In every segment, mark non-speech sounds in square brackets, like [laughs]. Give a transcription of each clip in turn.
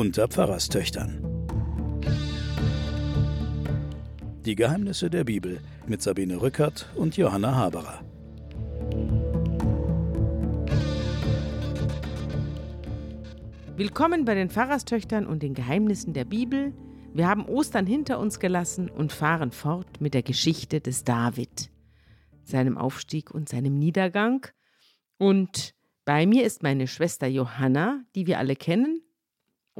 unter Pfarrerstöchtern. Die Geheimnisse der Bibel mit Sabine Rückert und Johanna Haberer. Willkommen bei den Pfarrerstöchtern und den Geheimnissen der Bibel. Wir haben Ostern hinter uns gelassen und fahren fort mit der Geschichte des David, seinem Aufstieg und seinem Niedergang. Und bei mir ist meine Schwester Johanna, die wir alle kennen,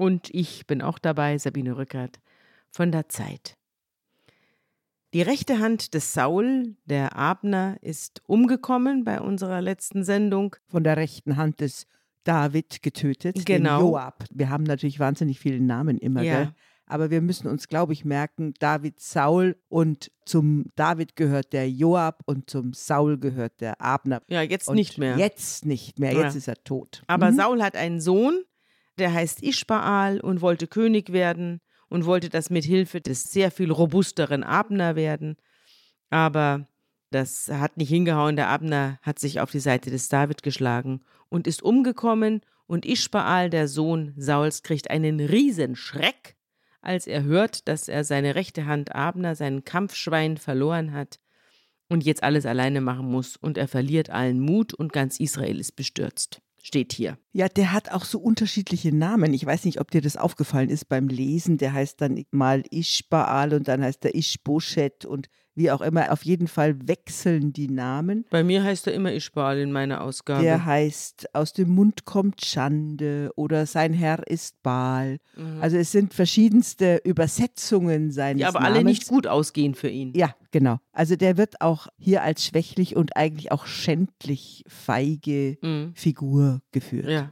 und ich bin auch dabei, Sabine Rückert von der Zeit. Die rechte Hand des Saul, der Abner, ist umgekommen bei unserer letzten Sendung. Von der rechten Hand des David getötet, Genau. Joab. Wir haben natürlich wahnsinnig viele Namen immer, Ja. gell? aber wir müssen uns, glaube ich, merken, David Saul und zum David gehört der Joab und zum Saul gehört der Abner. Ja, jetzt Und nicht mehr. Jetzt nicht mehr, Ja. jetzt ist er tot. Aber Mhm. Saul hat einen Sohn, der heißt Ischbaal und wollte König werden und wollte das mit Hilfe des sehr viel robusteren Abner werden. Aber das hat nicht hingehauen. Der Abner hat sich auf die Seite des David geschlagen und ist umgekommen. Und Ischbaal, der Sohn Sauls, kriegt einen Riesenschreck, als er hört, dass er seine rechte Hand Abner, seinen Kampfschwein, verloren hat und jetzt alles alleine machen muss. Und er verliert allen Mut und ganz Israel ist bestürzt. Steht hier. Ja, der hat auch so unterschiedliche Namen. Ich weiß nicht, ob dir das aufgefallen ist beim Lesen. Der heißt dann mal Ischbaal und dann heißt er Ischboschet und wie auch immer. Auf jeden Fall wechseln die Namen. Bei mir heißt er immer Ischbaal in meiner Ausgabe. Der heißt Aus dem Mund kommt Schande oder Sein Herr ist Baal. Also es sind verschiedenste Übersetzungen seines die aber Namens. alle nicht gut ausgehen für ihn. Ja, genau. Also der wird auch hier als schwächlich und eigentlich auch schändlich feige Mhm. Figur geführt. Ja.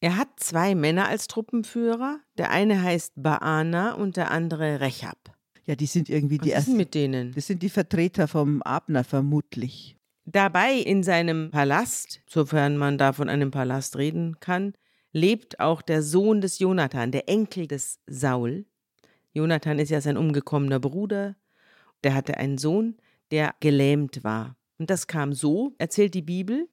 Er hat zwei Männer als Truppenführer. Der eine heißt Baana und der andere Rechab. Ja, die sind irgendwie Was die ersten. mit denen? Das sind die Vertreter vom Abner vermutlich. Dabei in seinem Palast, sofern man da von einem Palast reden kann, lebt auch der Sohn des Jonathan, der Enkel des Saul. Jonathan ist ja sein umgekommener Bruder. Der hatte einen Sohn, der gelähmt war. Und das kam so, erzählt die Bibel.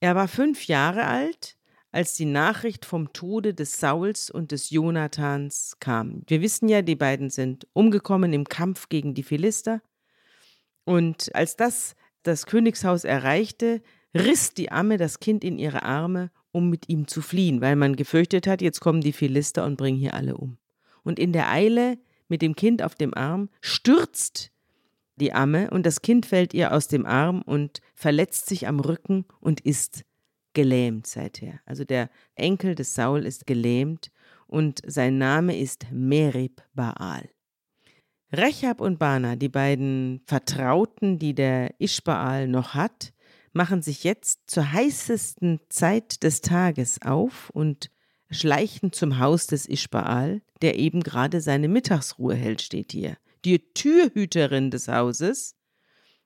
Er war fünf Jahre alt, als die Nachricht vom Tode des Sauls und des Jonathans kam. Wir wissen ja, die beiden sind umgekommen im Kampf gegen die Philister. Und als das das Königshaus erreichte, riss die Amme das Kind in ihre Arme, um mit ihm zu fliehen, weil man gefürchtet hat, jetzt kommen die Philister und bringen hier alle um. Und in der Eile mit dem Kind auf dem Arm stürzt die Amme und das Kind fällt ihr aus dem Arm und verletzt sich am Rücken und ist gelähmt seither. Also der Enkel des Saul ist gelähmt und sein Name ist Merib Baal. Rechab und Bana, die beiden Vertrauten, die der Ischbaal noch hat, machen sich jetzt zur heißesten Zeit des Tages auf und schleichen zum Haus des Ischbaal, der eben gerade seine Mittagsruhe hält, steht hier. Die Türhüterin des Hauses,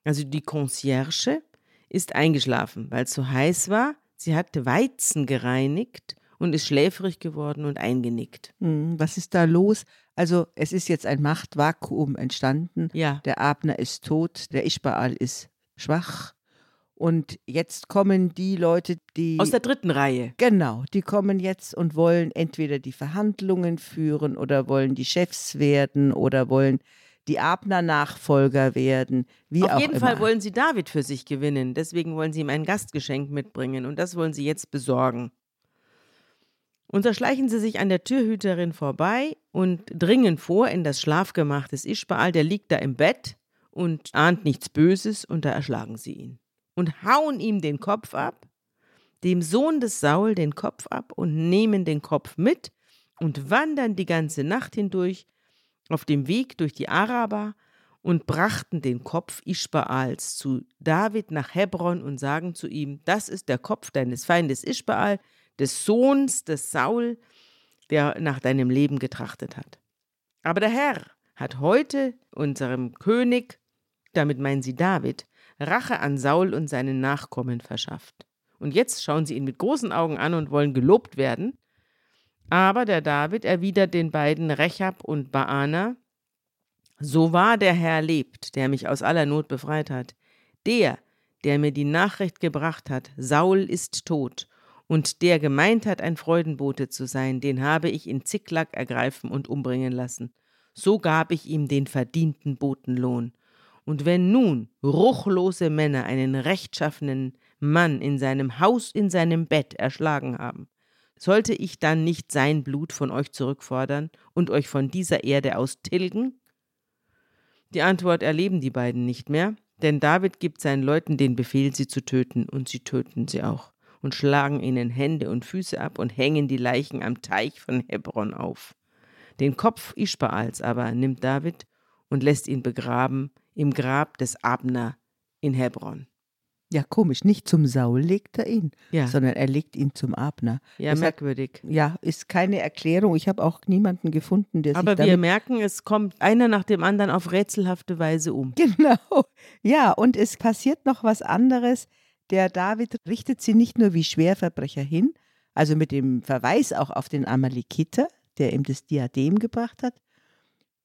also die Concierge, ist eingeschlafen, weil es so heiß war. Sie hat Weizen gereinigt und ist schläfrig geworden und eingenickt. Hm, was ist da los? Also es ist jetzt ein Machtvakuum entstanden. Ja. Der Abner ist tot, der Ischbaal ist schwach. Und jetzt kommen die Leute, die. Aus der dritten Reihe. Genau, die kommen jetzt und wollen entweder die Verhandlungen führen oder wollen die Chefs werden oder wollen die Abner-Nachfolger werden, wie Auf auch jeden immer. Fall wollen sie David für sich gewinnen. Deswegen wollen sie ihm ein Gastgeschenk mitbringen und das wollen sie jetzt besorgen. Und so schleichen sie sich an der Türhüterin vorbei und dringen vor in das Schlafgemach des Ischbaal. Der liegt da im Bett und ahnt nichts Böses und da erschlagen sie ihn. Und hauen ihm den Kopf ab, dem Sohn des Saul den Kopf ab und nehmen den Kopf mit und wandern die ganze Nacht hindurch auf dem Weg durch die Araber und brachten den Kopf Ischbaals zu David nach Hebron und sagen zu ihm, das ist der Kopf deines Feindes Ischbaal, des Sohns des Saul, der nach deinem Leben getrachtet hat. Aber der Herr hat heute unserem König, damit meinen sie David, Rache an Saul und seinen Nachkommen verschafft. Und jetzt schauen sie ihn mit großen Augen an und wollen gelobt werden. Aber der David erwidert den beiden Rechab und Baana, so wahr der Herr lebt, der mich aus aller Not befreit hat, der, der mir die Nachricht gebracht hat, Saul ist tot, und der gemeint hat, ein Freudenbote zu sein, den habe ich in Ziklag ergreifen und umbringen lassen. So gab ich ihm den verdienten Botenlohn. Und wenn nun ruchlose Männer einen rechtschaffenen Mann in seinem Haus, in seinem Bett erschlagen haben, sollte ich dann nicht sein Blut von euch zurückfordern und euch von dieser Erde aus tilgen? Die Antwort erleben die beiden nicht mehr, denn David gibt seinen Leuten den Befehl, sie zu töten, und sie töten sie auch und schlagen ihnen Hände und Füße ab und hängen die Leichen am Teich von Hebron auf. Den Kopf Ischbaals aber nimmt David und lässt ihn begraben im Grab des Abner in Hebron. Ja, komisch. Nicht zum Saul legt er ihn, Ja. sondern er legt ihn zum Abner. Ja, hat- merkwürdig. Ja, ist keine Erklärung. Ich habe auch niemanden gefunden, der Aber sich wir damit merken, es kommt einer nach dem anderen auf rätselhafte Weise um. Genau. [laughs] Ja, und es passiert noch was anderes. Der David richtet sie nicht nur wie Schwerverbrecher hin, also mit dem Verweis auch auf den Amalekiter, der ihm das Diadem gebracht hat,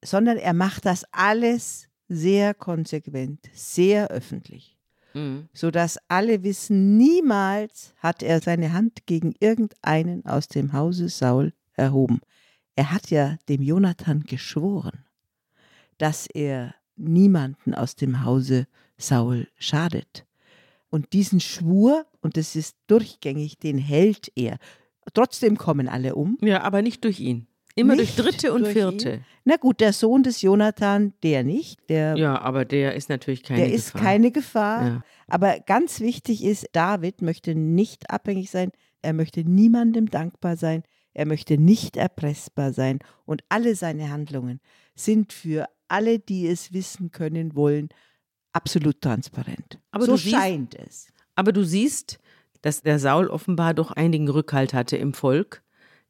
sondern er macht das alles sehr konsequent, sehr öffentlich, Mhm. sodass alle wissen, niemals hat er seine Hand gegen irgendeinen aus dem Hause Saul erhoben. Er hat ja dem Jonathan geschworen, dass er niemanden aus dem Hause Saul schadet. Und diesen Schwur, und das ist durchgängig, den hält er. Trotzdem kommen alle um. Ja, aber nicht durch ihn. Immer Nicht durch Dritte und durch Vierte. Na gut, der Sohn des Jonathan, der nicht, der, Ja, aber der ist natürlich keine der ist Gefahr. keine Gefahr. Ja. Aber ganz wichtig ist, David möchte nicht abhängig sein, er möchte niemandem dankbar sein, er möchte nicht erpressbar sein und alle seine Handlungen sind für alle, die es wissen können wollen, absolut transparent. Aber so du siehst- scheint es. Aber du siehst, dass der Saul offenbar doch einigen Rückhalt hatte im Volk.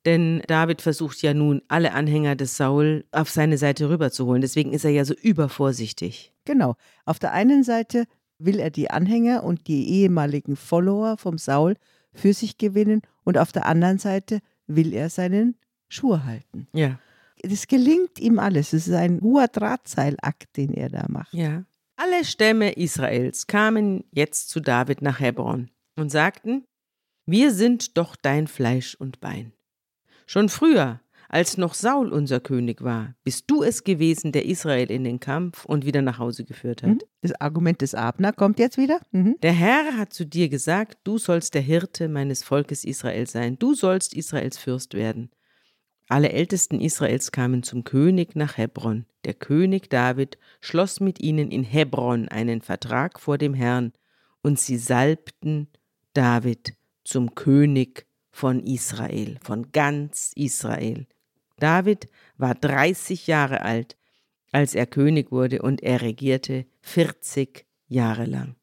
Denn David versucht ja nun, alle Anhänger des Saul auf seine Seite rüberzuholen. Deswegen ist er ja so übervorsichtig. Genau. Auf der einen Seite will er die Anhänger und die ehemaligen Follower vom Saul für sich gewinnen und auf der anderen Seite will er seinen Schwur halten. Ja. Das gelingt ihm alles. Es ist ein hoher Drahtseilakt, den er da macht. Ja. Alle Stämme Israels kamen jetzt zu David nach Hebron und sagten: Wir sind doch dein Fleisch und Bein. Schon früher, als noch Saul unser König war, bist du es gewesen, der Israel in den Kampf und wieder nach Hause geführt hat. Mhm. Das Argument des Abner kommt jetzt wieder. Mhm. Der Herr hat zu dir gesagt, du sollst der Hirte meines Volkes Israel sein, du sollst Israels Fürst werden. Alle Ältesten Israels kamen zum König nach Hebron. Der König David schloss mit ihnen in Hebron einen Vertrag vor dem Herrn, und sie salbten David zum König von Israel, von ganz Israel. David war 30 Jahre alt, als er König wurde, und er regierte 40 Jahre lang.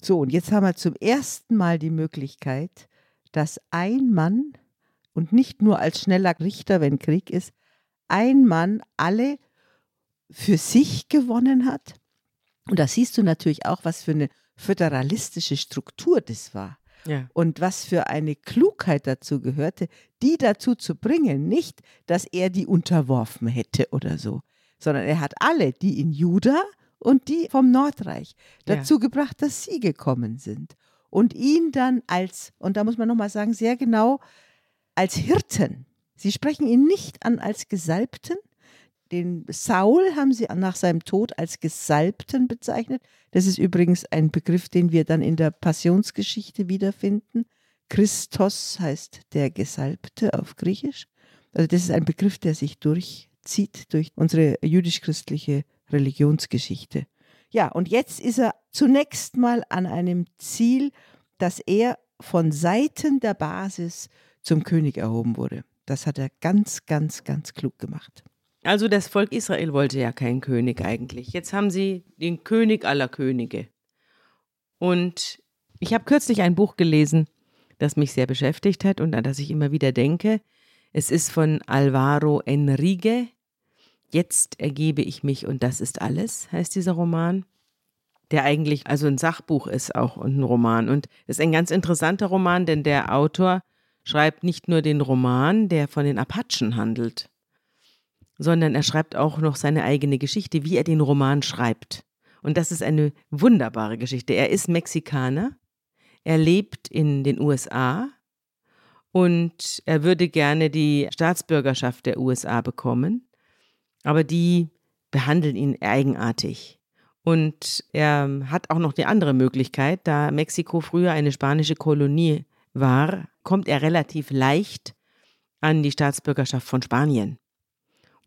So, und jetzt haben wir zum ersten Mal die Möglichkeit, dass ein Mann, und nicht nur als schneller Richter, wenn Krieg ist, ein Mann alle für sich gewonnen hat. Und da siehst du natürlich auch, was für eine föderalistische Struktur das war. Ja. Und was für eine Klugheit dazu gehörte, die dazu zu bringen, nicht, dass er die unterworfen hätte oder so, sondern er hat alle, die in Juda und die vom Nordreich, Ja. dazu gebracht, dass sie gekommen sind. Und ihn dann als, und da muss man nochmal sagen, sehr genau, als Hirten. Sie sprechen ihn nicht an als Gesalbten. Den Saul haben sie nach seinem Tod als Gesalbten bezeichnet. Das ist übrigens ein Begriff, den wir dann in der Passionsgeschichte wiederfinden. Christos heißt der Gesalbte auf Griechisch. Also das ist ein Begriff, der sich durchzieht durch unsere jüdisch-christliche Religionsgeschichte. Ja, und jetzt ist er zunächst mal an einem Ziel, dass er von Seiten der Basis zum König erhoben wurde. Das hat er ganz, ganz, ganz klug gemacht. Also das Volk Israel wollte ja keinen König eigentlich. Jetzt haben sie den König aller Könige. Und ich habe kürzlich ein Buch gelesen, das mich sehr beschäftigt hat und an das ich immer wieder denke. Es ist von Alvaro Enrique. Jetzt ergebe ich mich und das ist alles, heißt dieser Roman, der eigentlich also ein Sachbuch ist auch und ein Roman. Und es ist ein ganz interessanter Roman, denn der Autor schreibt nicht nur den Roman, der von den Apachen handelt, sondern er schreibt auch noch seine eigene Geschichte, wie er den Roman schreibt. Und das ist eine wunderbare Geschichte. Er ist Mexikaner, er lebt in den USA und er würde gerne die Staatsbürgerschaft der USA bekommen, aber die behandeln ihn eigenartig. Und er hat auch noch die andere Möglichkeit, da Mexiko früher eine spanische Kolonie war, kommt er relativ leicht an die Staatsbürgerschaft von Spanien.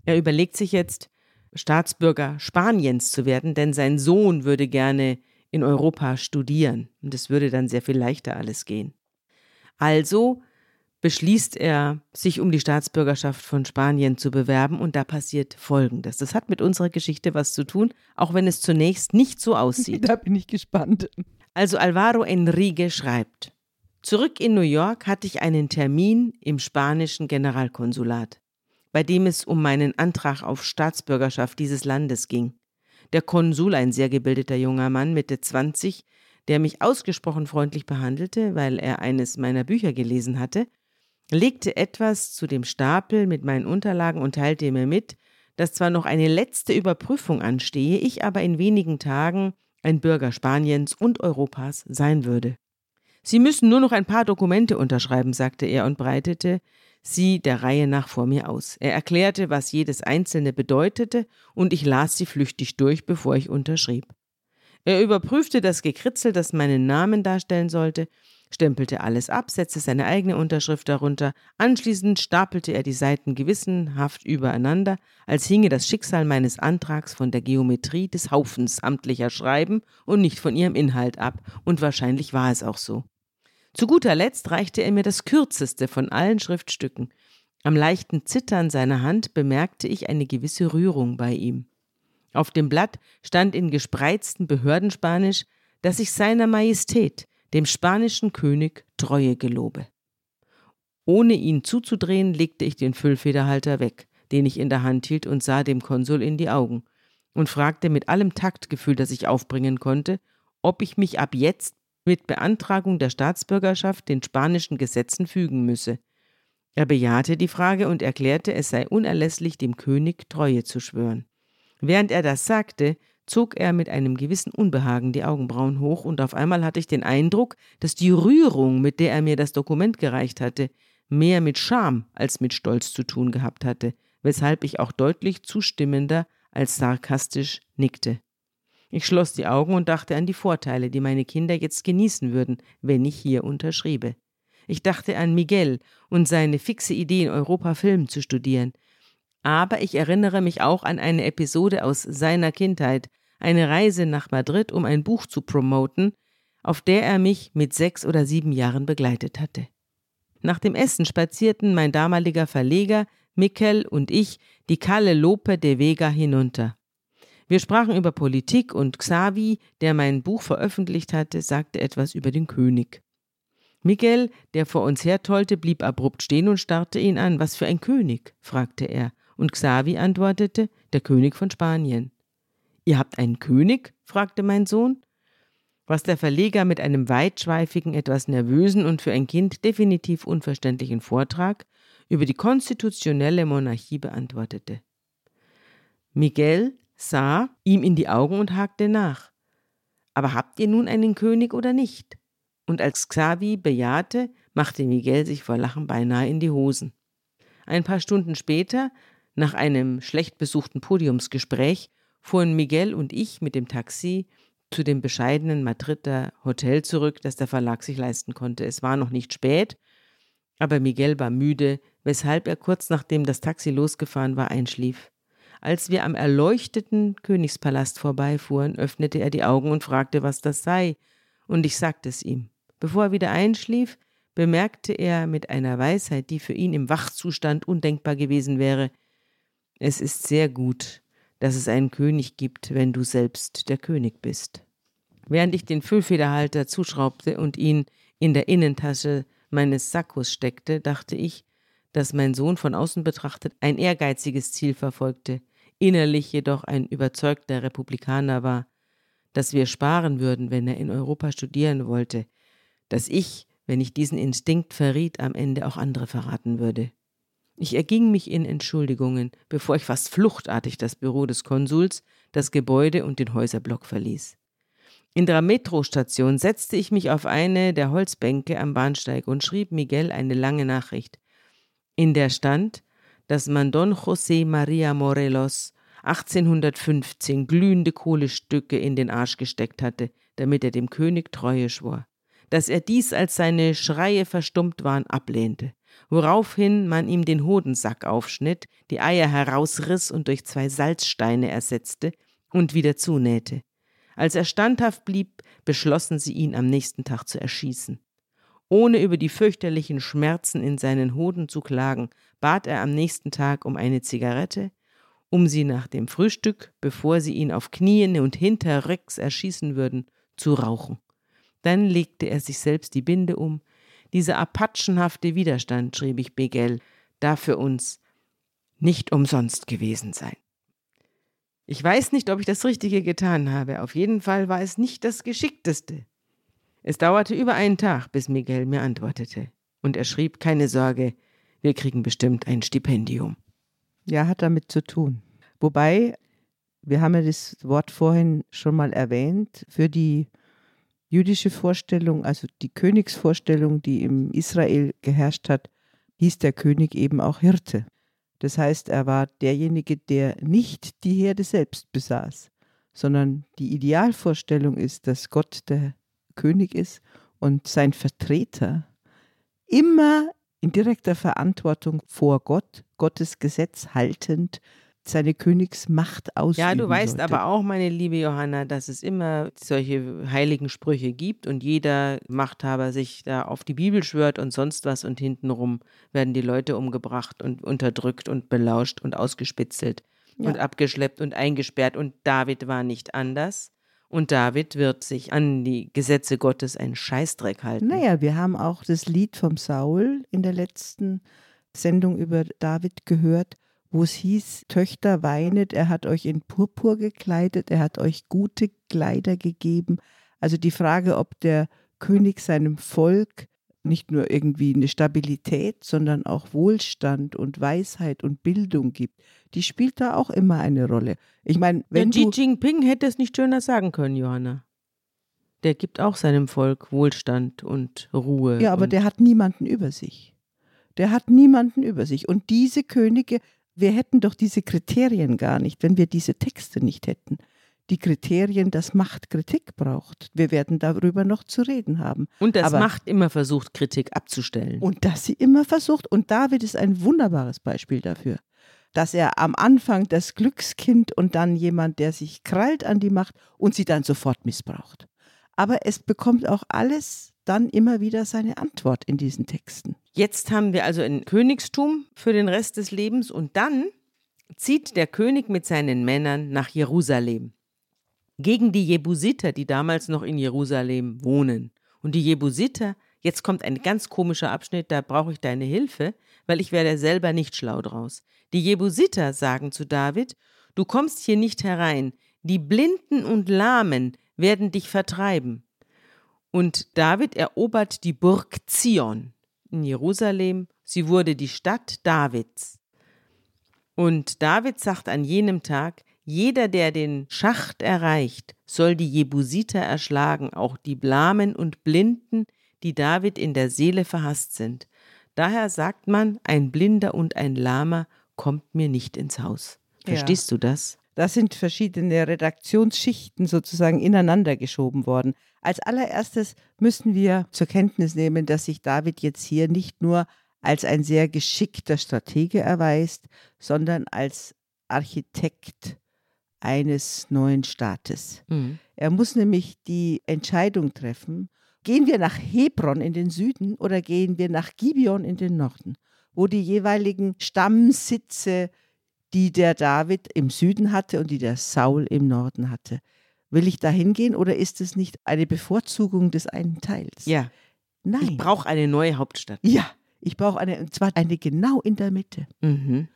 Er überlegt sich jetzt, Staatsbürger Spaniens zu werden, denn sein Sohn würde gerne in Europa studieren und es würde dann sehr viel leichter alles gehen. Also beschließt er, sich um die Staatsbürgerschaft von Spanien zu bewerben und da passiert Folgendes. Das hat mit unserer Geschichte was zu tun, auch wenn es zunächst nicht so aussieht. [laughs] Da bin ich gespannt. Also Alvaro Enrique schreibt, Zurück in New York hatte ich einen Termin im spanischen Generalkonsulat, bei dem es um meinen Antrag auf Staatsbürgerschaft dieses Landes ging. Der Konsul, ein sehr gebildeter junger Mann, Mitte 20, der mich ausgesprochen freundlich behandelte, weil er eines meiner Bücher gelesen hatte, legte etwas zu dem Stapel mit meinen Unterlagen und teilte mir mit, dass zwar noch eine letzte Überprüfung anstehe, ich aber in wenigen Tagen ein Bürger Spaniens und Europas sein würde. Sie müssen nur noch ein paar Dokumente unterschreiben, sagte er und breitete sie der Reihe nach vor mir aus. Er erklärte, was jedes einzelne bedeutete, und ich las sie flüchtig durch, bevor ich unterschrieb. Er überprüfte das Gekritzel, das meinen Namen darstellen sollte, stempelte alles ab, setzte seine eigene Unterschrift darunter, anschließend stapelte er die Seiten gewissenhaft übereinander, als hinge das Schicksal meines Antrags von der Geometrie des Haufens amtlicher Schreiben und nicht von ihrem Inhalt ab, und wahrscheinlich war es auch so. Zu guter Letzt reichte er mir das kürzeste von allen Schriftstücken. Am leichten Zittern seiner Hand bemerkte ich eine gewisse Rührung bei ihm. Auf dem Blatt stand in gespreiztem Behördenspanisch, dass ich seiner Majestät, dem spanischen König, Treue gelobe. Ohne ihn zuzudrehen, legte ich den Füllfederhalter weg, den ich in der Hand hielt, und sah dem Konsul in die Augen und fragte mit allem Taktgefühl, das ich aufbringen konnte, ob ich mich ab jetzt mit Beantragung der Staatsbürgerschaft den spanischen Gesetzen fügen müsse. Er bejahte die Frage und erklärte, es sei unerlässlich, dem König Treue zu schwören. Während er das sagte, zog er mit einem gewissen Unbehagen die Augenbrauen hoch, und auf einmal hatte ich den Eindruck, dass die Rührung, mit der er mir das Dokument gereicht hatte, mehr mit Scham als mit Stolz zu tun gehabt hatte, weshalb ich auch deutlich zustimmender als sarkastisch nickte. Ich schloss die Augen und dachte an die Vorteile, die meine Kinder jetzt genießen würden, wenn ich hier unterschriebe. Ich dachte an Miguel und seine fixe Idee, in Europa Film zu studieren. Aber ich erinnere mich auch an eine Episode aus seiner Kindheit, eine Reise nach Madrid, um ein Buch zu promoten, auf der er mich mit sechs oder sieben Jahren begleitet hatte. Nach dem Essen spazierten mein damaliger Verleger, Mikel und ich die Calle Lope de Vega hinunter. Wir sprachen über Politik und Xavi, der mein Buch veröffentlicht hatte, sagte etwas über den König. Miguel, der vor uns hertollte, blieb abrupt stehen und starrte ihn an. Was für ein König? fragte er, und Xavi antwortete, der König von Spanien. Ihr habt einen König? fragte mein Sohn. Was der Verleger mit einem weitschweifigen, etwas nervösen und für ein Kind definitiv unverständlichen Vortrag über die konstitutionelle Monarchie beantwortete. Miguel sah ihm in die Augen und hakte nach. Aber habt ihr nun einen König oder nicht? Und als Xavi bejahte, machte Miguel sich vor Lachen beinahe in die Hosen. Ein paar Stunden später, nach einem schlecht besuchten Podiumsgespräch, fuhren Miguel und ich mit dem Taxi zu dem bescheidenen Madrider Hotel zurück, das der Verlag sich leisten konnte. Es war noch nicht spät, aber Miguel war müde, weshalb er kurz nachdem das Taxi losgefahren war einschlief. Als wir am erleuchteten Königspalast vorbeifuhren, öffnete er die Augen und fragte, was das sei, und ich sagte es ihm. Bevor er wieder einschlief, bemerkte er mit einer Weisheit, die für ihn im Wachzustand undenkbar gewesen wäre, es ist sehr gut, dass es einen König gibt, wenn du selbst der König bist. Während ich den Füllfederhalter zuschraubte und ihn in der Innentasche meines Sakkos steckte, dachte ich, dass mein Sohn von außen betrachtet ein ehrgeiziges Ziel verfolgte, innerlich jedoch ein überzeugter Republikaner war, dass wir sparen würden, wenn er in Europa studieren wollte, dass ich, wenn ich diesen Instinkt verriet, am Ende auch andere verraten würde. Ich erging mich in Entschuldigungen, bevor ich fast fluchtartig das Büro des Konsuls, das Gebäude und den Häuserblock verließ. In der Metrostation setzte ich mich auf eine der Holzbänke am Bahnsteig und schrieb Miguel eine lange Nachricht, in der stand, dass man Don José María Morelos 1815 glühende Kohlestücke in den Arsch gesteckt hatte, damit er dem König Treue schwor, dass er dies, als seine Schreie verstummt waren, ablehnte, woraufhin man ihm den Hodensack aufschnitt, die Eier herausriss und durch zwei Salzsteine ersetzte und wieder zunähte. Als er standhaft blieb, beschlossen sie ihn am nächsten Tag zu erschießen. Ohne über die fürchterlichen Schmerzen in seinen Hoden zu klagen, bat er am nächsten Tag um eine Zigarette, um sie nach dem Frühstück, bevor sie ihn auf Knien und hinterrücks erschießen würden, zu rauchen. Dann legte er sich selbst die Binde um. Dieser apachenhafte Widerstand, schrieb ich Begel, darf für uns nicht umsonst gewesen sein. Ich weiß nicht, ob ich das Richtige getan habe. Auf jeden Fall war es nicht das Geschickteste. Es dauerte über einen Tag, bis Miguel mir antwortete. Und er schrieb, keine Sorge, wir kriegen bestimmt ein Stipendium. Ja, hat damit zu tun. Wobei, wir haben ja das Wort vorhin schon mal erwähnt, für die jüdische Vorstellung, also die Königsvorstellung, die im Israel geherrscht hat, hieß der König eben auch Hirte. Das heißt, er war derjenige, der nicht die Herde selbst besaß, sondern die Idealvorstellung ist, dass Gott der König ist und sein Vertreter immer in direkter Verantwortung vor Gott, Gottes Gesetz haltend, seine Königsmacht ausüben Ja, du weißt sollte. aber auch, meine liebe Johanna, dass es immer solche heiligen Sprüche gibt und jeder Machthaber sich da auf die Bibel schwört und sonst was und hintenrum werden die Leute umgebracht und unterdrückt und belauscht und ausgespitzelt Ja. und abgeschleppt und eingesperrt und David war nicht anders. Und David wird sich an die Gesetze Gottes einen Scheißdreck halten. Naja, wir haben auch das Lied vom Saul in der letzten Sendung über David gehört, wo es hieß, Töchter weinet, er hat euch in Purpur gekleidet, er hat euch gute Kleider gegeben. Also die Frage, ob der König seinem Volk nicht nur irgendwie eine Stabilität, sondern auch Wohlstand und Weisheit und Bildung gibt, die spielt da auch immer eine Rolle. Ich meine, wenn ja, Xi Jinping hätte es nicht schöner sagen können, Johanna. Der gibt auch seinem Volk Wohlstand und Ruhe. Ja, aber der hat niemanden über sich. Der hat niemanden über sich. Und diese Könige, wir hätten doch diese Kriterien gar nicht, wenn wir diese Texte nicht hätten. Die Kriterien, dass Macht Kritik braucht. Wir werden darüber noch zu reden haben. Und das aber- Macht immer versucht, Kritik abzustellen. Und dass sie immer versucht, und David ist ein wunderbares Beispiel dafür, dass er am Anfang das Glückskind und dann jemand, der sich krallt an die Macht und sie dann sofort missbraucht. Aber es bekommt auch alles dann immer wieder seine Antwort in diesen Texten. Jetzt haben wir also ein Königstum für den Rest des Lebens und dann zieht der König mit seinen Männern nach Jerusalem. Gegen die Jebusiter, die damals noch in Jerusalem wohnen. Und die Jebusiter, jetzt kommt ein ganz komischer Abschnitt, da brauche ich deine Hilfe, weil ich werde selber nicht schlau draus. Die Jebusiter sagen zu David, du kommst hier nicht herein, die Blinden und Lahmen werden dich vertreiben. Und David erobert die Burg Zion in Jerusalem. Sie wurde die Stadt Davids. Und David sagt an jenem Tag, jeder, der den Schacht erreicht, soll die Jebusiter erschlagen, auch die Blamen und Blinden, die David in der Seele verhasst sind. Daher sagt man, ein Blinder und ein Lahmer kommt mir nicht ins Haus. Ja. Verstehst du das? Da sind verschiedene Redaktionsschichten sozusagen ineinander geschoben worden. Als allererstes müssen wir zur Kenntnis nehmen, dass sich David jetzt hier nicht nur als ein sehr geschickter Stratege erweist, sondern als Architekt eines neuen Staates. Mhm. Er muss nämlich die Entscheidung treffen, gehen wir nach Hebron in den Süden oder gehen wir nach Gibeon in den Norden, wo die jeweiligen Stammsitze, die der David im Süden hatte und die der Saul im Norden hatte. Will ich da hingehen oder ist es nicht eine Bevorzugung des einen Teils? Ja, Nein. ich brauche eine neue Hauptstadt. ja, ich brauche eine, und zwar eine genau in der Mitte. Mhm.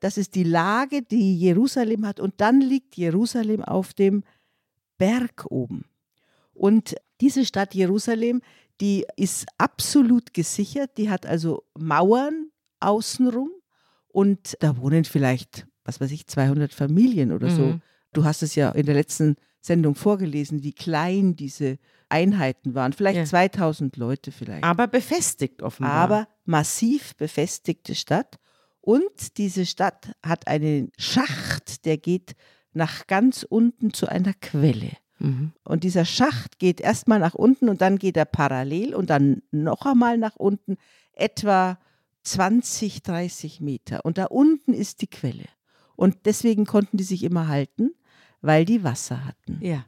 Das ist die Lage, die Jerusalem hat. Und dann liegt Jerusalem auf dem Berg oben. Und diese Stadt Jerusalem, die ist absolut gesichert. Die hat also Mauern außenrum. Und da wohnen vielleicht, was weiß ich, 200 Familien oder so. Mhm. Du hast es ja in der letzten Sendung vorgelesen, wie klein diese Einheiten waren. Vielleicht Ja. 2000 Leute vielleicht. Aber befestigt offenbar. Aber massiv befestigte Stadt. Und diese Stadt hat einen Schacht, der geht nach ganz unten zu einer Quelle. Mhm. Und dieser Schacht geht erstmal nach unten und dann geht er parallel und dann noch einmal nach unten, etwa 20, 30 Meter. Und da unten ist die Quelle. Und deswegen konnten die sich immer halten, weil die Wasser hatten. Ja.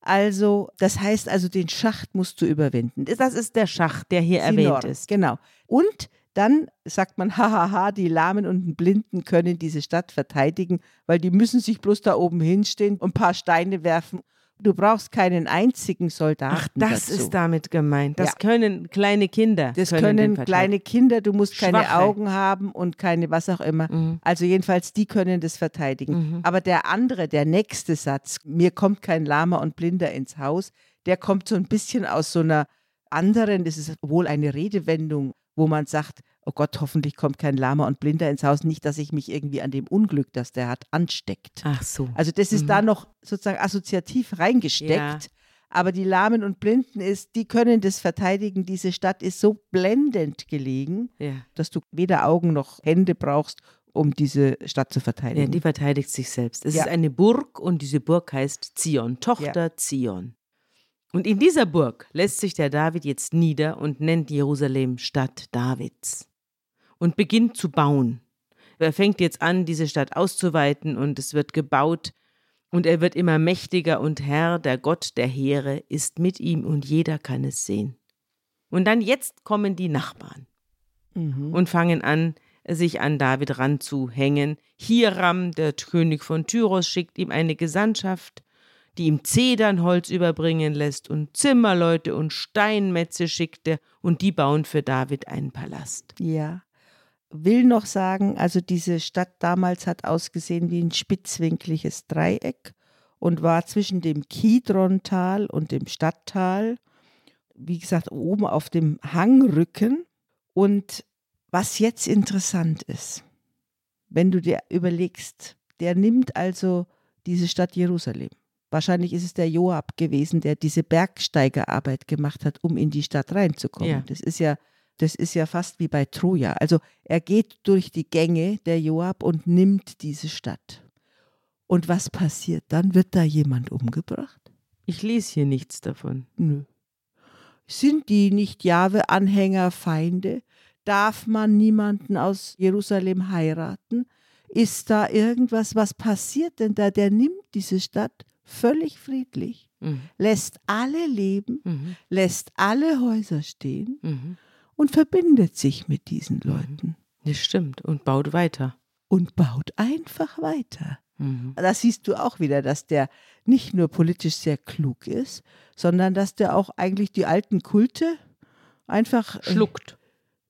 Also, das heißt also, den Schacht musst du überwinden. Das ist der Schacht, der hier Sinor, erwähnt ist. Genau. Und dann sagt man, [laughs] hahaha, die Lahmen und Blinden können diese Stadt verteidigen, weil die müssen sich bloß da oben hinstehen und ein paar Steine werfen. Du brauchst keinen einzigen Soldaten. Ach, das dazu. ist damit gemeint. Das Ja. können kleine Kinder. Das können verteidigen. kleine Kinder, du musst keine Schwache. Augen haben und keine was auch immer. Mhm. Also jedenfalls, die können das verteidigen. Mhm. Aber der andere, der nächste Satz, mir kommt kein Lama und Blinder ins Haus, der kommt so ein bisschen aus so einer anderen, das ist wohl eine Redewendung, wo man sagt, oh Gott, hoffentlich kommt kein Lama und Blinder ins Haus, nicht, dass ich mich irgendwie an dem Unglück, das der hat, ansteckt. Ach so. Also das ist Mhm. da noch sozusagen assoziativ reingesteckt. Ja. Aber die Lahmen und Blinden ist, die können das verteidigen. Diese Stadt ist so blendend gelegen, ja. dass du weder Augen noch Hände brauchst, um diese Stadt zu ja, verteidigen. die verteidigt sich selbst. Es Ja. ist eine Burg und diese Burg heißt Zion, Tochter Zion. Und in dieser Burg lässt sich der David jetzt nieder und nennt Jerusalem Stadt Davids und beginnt zu bauen. Er fängt jetzt an, diese Stadt auszuweiten und es wird gebaut und er wird immer mächtiger und Herr, der Gott der Heere, ist mit ihm und jeder kann es sehen. Und dann jetzt kommen die Nachbarn Mhm. und fangen an, sich an David ranzuhängen. Hiram, der König von Tyros, schickt ihm eine Gesandtschaft, die ihm Zedernholz überbringen lässt und Zimmerleute und Steinmetze schickt er und die bauen für David einen Palast. Ja. Will noch sagen, also diese Stadt damals hat ausgesehen wie ein spitzwinkliges Dreieck und war zwischen dem Kidrontal und dem Stadttal, wie gesagt, oben auf dem Hangrücken. Und was jetzt interessant ist, wenn du dir überlegst, der nimmt also diese Stadt Jerusalem. Wahrscheinlich ist es der Joab gewesen, der diese Bergsteigerarbeit gemacht hat, um in die Stadt reinzukommen. Ja. Das ist ja, das ist ja fast wie bei Troja. Also er geht durch die Gänge der Joab und nimmt diese Stadt. Und was passiert? Dann wird da jemand umgebracht? Ich lese hier nichts davon. Nö. Sind die nicht Jahwe-Anhänger Feinde? Darf man niemanden aus Jerusalem heiraten? Ist da irgendwas, was passiert denn da? Der nimmt diese Stadt völlig friedlich, Mhm. lässt alle leben, Mhm. lässt alle Häuser stehen Mhm. und verbindet sich mit diesen Leuten Das stimmt und baut weiter. und baut einfach weiter. Mhm. Da siehst du auch wieder, dass der nicht nur politisch sehr klug ist, sondern dass der auch eigentlich die alten Kulte einfach äh, Schluckt.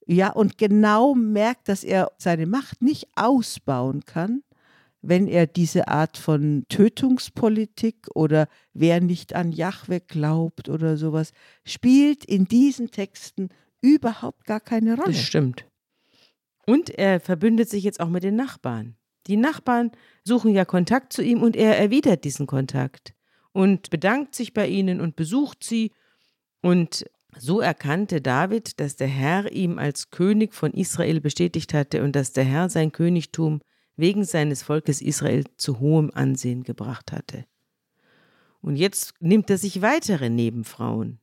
Ja, und genau merkt, dass er seine Macht nicht ausbauen kann, wenn er diese Art von Tötungspolitik oder wer nicht an Jahwe glaubt oder sowas, spielt in diesen Texten überhaupt gar keine Rolle. Das stimmt. Und er verbündet sich jetzt auch mit den Nachbarn. Die Nachbarn suchen ja Kontakt zu ihm und er erwidert diesen Kontakt und bedankt sich bei ihnen und besucht sie. Und so erkannte David, dass der Herr ihm als König von Israel bestätigt hatte und dass der Herr sein Königtum wegen seines Volkes Israel zu hohem Ansehen gebracht hatte. Und jetzt nimmt er sich weitere Nebenfrauen,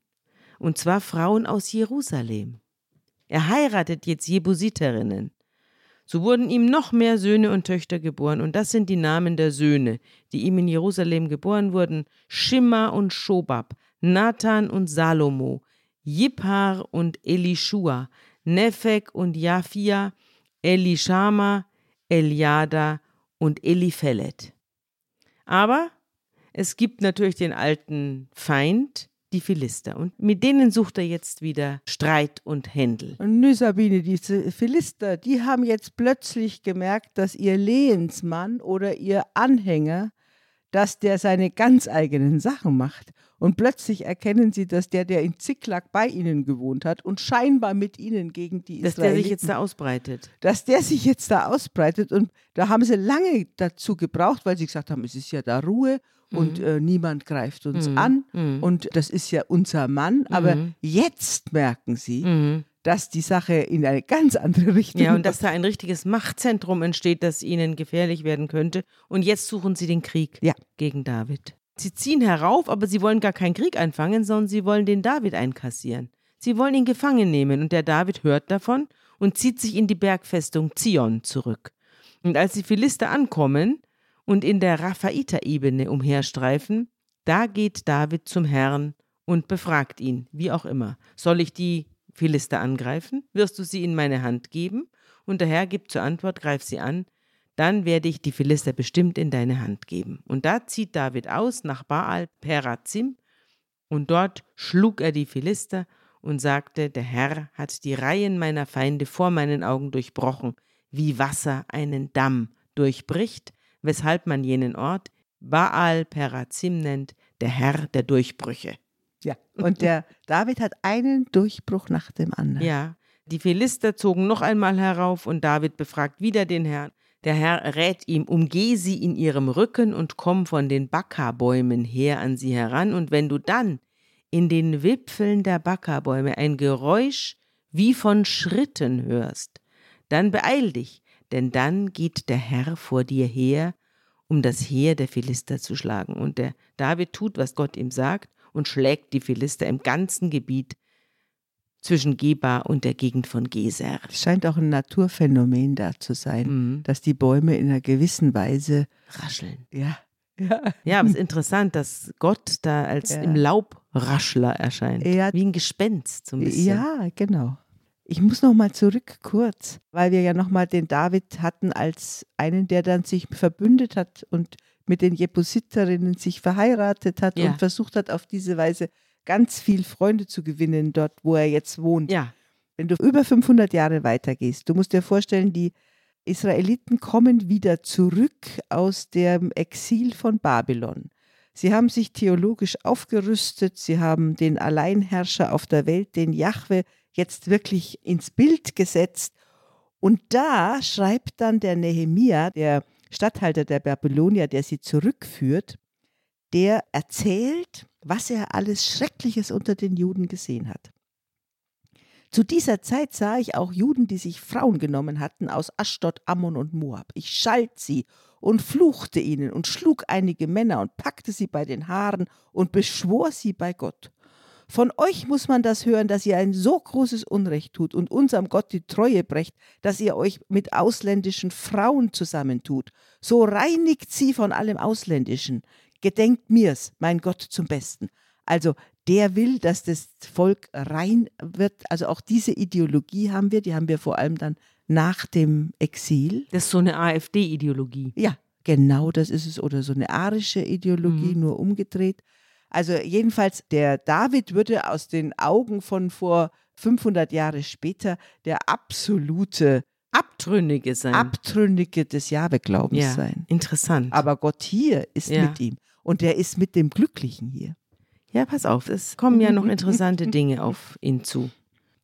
und zwar Frauen aus Jerusalem. Er heiratet jetzt Jebusiterinnen. So wurden ihm noch mehr Söhne und Töchter geboren, und das sind die Namen der Söhne, die ihm in Jerusalem geboren wurden: Schimma und Schobab, Nathan und Salomo, Jiphar und Elishua, Nephek und Japhia, Elishama, Eliada und Eliphelet. Aber es gibt natürlich den alten Feind, die Philister, und mit denen sucht er jetzt wieder Streit und Händel. Und nö, Sabine, diese Philister, die haben jetzt plötzlich gemerkt, dass ihr Lehensmann oder ihr Anhänger, dass der seine ganz eigenen Sachen macht. Und plötzlich erkennen sie, dass der, der in Ziklag bei ihnen gewohnt hat und scheinbar mit ihnen gegen die Dass der sich Israeliten, jetzt da ausbreitet. dass der sich jetzt da ausbreitet. Und da haben sie lange dazu gebraucht, weil sie gesagt haben, es ist ja da Ruhe und Mhm. äh, niemand greift uns Mhm. an Mhm. und das ist ja unser Mann. Aber Mhm. jetzt merken sie, Mhm. dass die Sache in eine ganz andere [laughs] Richtung Ja, und dass da ein richtiges Machtzentrum entsteht, das ihnen gefährlich werden könnte. Und jetzt suchen sie den Krieg Ja. gegen David. Sie ziehen herauf, aber sie wollen gar keinen Krieg anfangen, sondern sie wollen den David einkassieren. Sie wollen ihn gefangen nehmen und der David hört davon und zieht sich in die Bergfestung Zion zurück. Und als die Philister ankommen und in der Raphaiter-Ebene umherstreifen, da geht David zum Herrn und befragt ihn, wie auch immer. Soll ich die Philister angreifen? Wirst du sie in meine Hand geben? Und der Herr gibt zur Antwort, greif sie an, dann werde ich die Philister bestimmt in deine Hand geben. Und da zieht David aus nach Baal Perazim, und dort schlug er die Philister und sagte, der Herr hat die Reihen meiner Feinde vor meinen Augen durchbrochen, wie Wasser einen Damm durchbricht, weshalb man jenen Ort Baal Perazim nennt, der Herr der Durchbrüche. Ja, und der [laughs] David hat einen Durchbruch nach dem anderen. Ja, die Philister zogen noch einmal herauf und David befragt wieder den Herrn. Der Herr rät ihm, umgeh sie in ihrem Rücken und komm von den Bakkabäumen her an sie heran, und wenn du dann in den Wipfeln der Bakkabäume ein Geräusch wie von Schritten hörst, dann beeil dich, denn dann geht der Herr vor dir her, um das Heer der Philister zu schlagen. Und der David tut, was Gott ihm sagt, und schlägt die Philister im ganzen Gebiet zwischen Geba und der Gegend von Geser. Es scheint auch ein Naturphänomen da zu sein, Mhm. dass die Bäume in einer gewissen Weise, Rascheln. ja, ja, Ja, aber es ist interessant, dass Gott da als Ja. im Laubraschler erscheint. Ja. Wie ein Gespenst, so ein bisschen. Ja, genau. Ich muss noch mal zurück kurz, weil wir ja noch mal den David hatten als einen, der dann sich verbündet hat und mit den Jebusiterinnen sich verheiratet hat Ja. und versucht hat, auf diese Weise ganz viel Freunde zu gewinnen, dort, wo er jetzt wohnt. Ja, Wenn du über 500 Jahre weitergehst, du musst dir vorstellen, die Israeliten kommen wieder zurück aus dem Exil von Babylon. Sie haben sich theologisch aufgerüstet, sie haben den Alleinherrscher auf der Welt, den Jahwe, jetzt wirklich ins Bild gesetzt. Und da schreibt dann der Nehemia, der Statthalter der Babylonier, der sie zurückführt, der erzählt, was er alles Schreckliches unter den Juden gesehen hat. Zu dieser Zeit sah ich auch Juden, die sich Frauen genommen hatten aus Aschdod, Ammon und Moab. Ich schalt sie und fluchte ihnen und schlug einige Männer und packte sie bei den Haaren und beschwor sie bei Gott. Von euch muss man das hören, dass ihr ein so großes Unrecht tut und unserem Gott die Treue brecht, dass ihr euch mit ausländischen Frauen zusammentut. So reinigt sie von allem Ausländischen. Gedenkt mir's, mein Gott, zum Besten. Also der will, dass das Volk rein wird. Also auch diese Ideologie haben wir, die haben wir vor allem dann nach dem Exil. das ist so eine AfD-Ideologie. Ja, genau das ist es. Oder so eine arische Ideologie, Mhm. nur umgedreht. Also jedenfalls, der David würde aus den Augen von vor 500 Jahre später der absolute Abtrünnige sein. Abtrünnige des Jahwe-Glaubens ja, sein. interessant. Aber Gott hier ist Ja. mit ihm. Und der ist mit dem Glücklichen hier. Ja, pass auf, es kommen ja noch interessante Dinge auf ihn zu,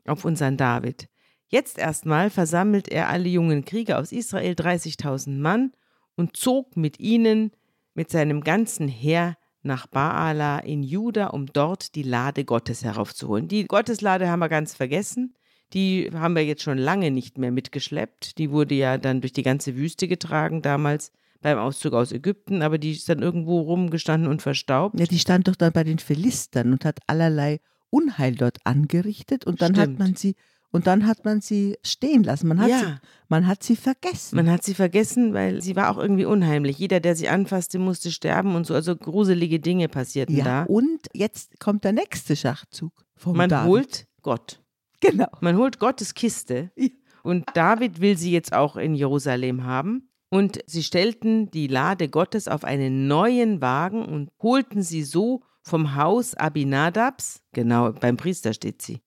auf unseren David. Jetzt erstmal versammelt er alle jungen Krieger aus Israel, 30.000 Mann, und zog mit ihnen, mit seinem ganzen Heer nach Baala in Juda, um dort die Lade Gottes heraufzuholen. Die Gotteslade haben wir ganz vergessen. Die haben wir jetzt schon lange nicht mehr mitgeschleppt. Die wurde ja dann durch die ganze Wüste getragen damals beim Auszug aus Ägypten, aber die ist dann irgendwo rumgestanden und verstaubt. Ja, die stand doch dann bei den Philistern und hat allerlei Unheil dort angerichtet und dann Stimmt. hat man sie und dann hat man sie stehen lassen. Man hat, Ja. sie, man hat sie vergessen. Man hat sie vergessen, weil sie war auch irgendwie unheimlich. Jeder, der sie anfasste, musste sterben und so. Also gruselige Dinge passierten ja, da. und jetzt kommt der nächste Schachzug vom Man David. holt Gott. genau. Man holt Gottes Kiste. Ja. Und David will sie jetzt auch in Jerusalem haben. Und sie stellten die Lade Gottes auf einen neuen Wagen und holten sie so vom Haus Abinadabs, genau beim Priester steht sie,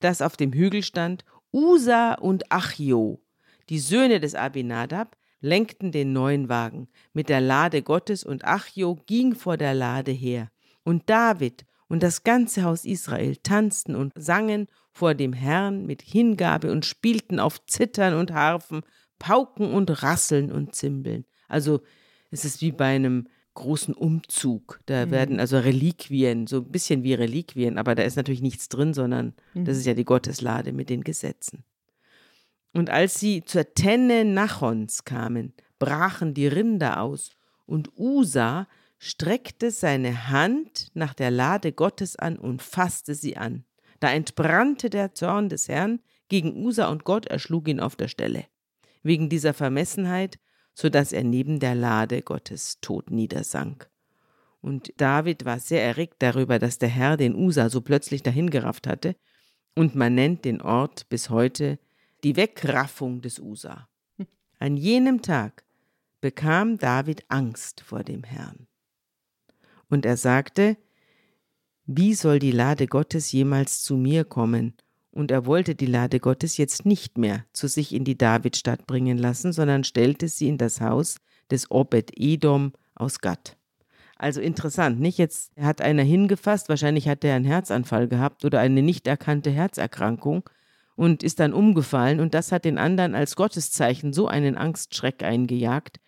das auf dem Hügel stand, Usa und Achio, die Söhne des Abinadab, lenkten den neuen Wagen mit der Lade Gottes und Achio ging vor der Lade her. Und David und das ganze Haus Israel tanzten und sangen vor dem Herrn mit Hingabe und spielten auf Zittern und Harfen, Pauken und Rasseln und Zimbeln. Also es ist wie bei einem großen Umzug. Da Mhm. werden also Reliquien, so ein bisschen wie Reliquien, aber da ist natürlich nichts drin, sondern Mhm. das ist ja die Gotteslade mit den Gesetzen. Und als sie zur Tenne Nachons kamen, brachen die Rinder aus, und Usa streckte seine Hand nach der Lade Gottes an und fasste sie an. Da entbrannte der Zorn des Herrn gegen Usa und Gott erschlug ihn auf der Stelle. Wegen dieser Vermessenheit, so dass er neben der Lade Gottes tot niedersank. Und David war sehr erregt darüber, dass der Herr den Usa so plötzlich dahingerafft hatte, und man nennt den Ort bis heute die Wegraffung des Usa. [laughs] An jenem Tag bekam David Angst vor dem Herrn. Und er sagte, wie soll die Lade Gottes jemals zu mir kommen? Und er wollte die Lade Gottes jetzt nicht mehr zu sich in die Davidstadt bringen lassen, sondern stellte sie in das Haus des Obed-Edom aus Gad. Also interessant, nicht? Jetzt hat einer hingefasst, wahrscheinlich hat er einen Herzanfall gehabt oder eine nicht erkannte Herzerkrankung und ist dann umgefallen und das hat den anderen als Gotteszeichen so einen Angstschreck eingejagt,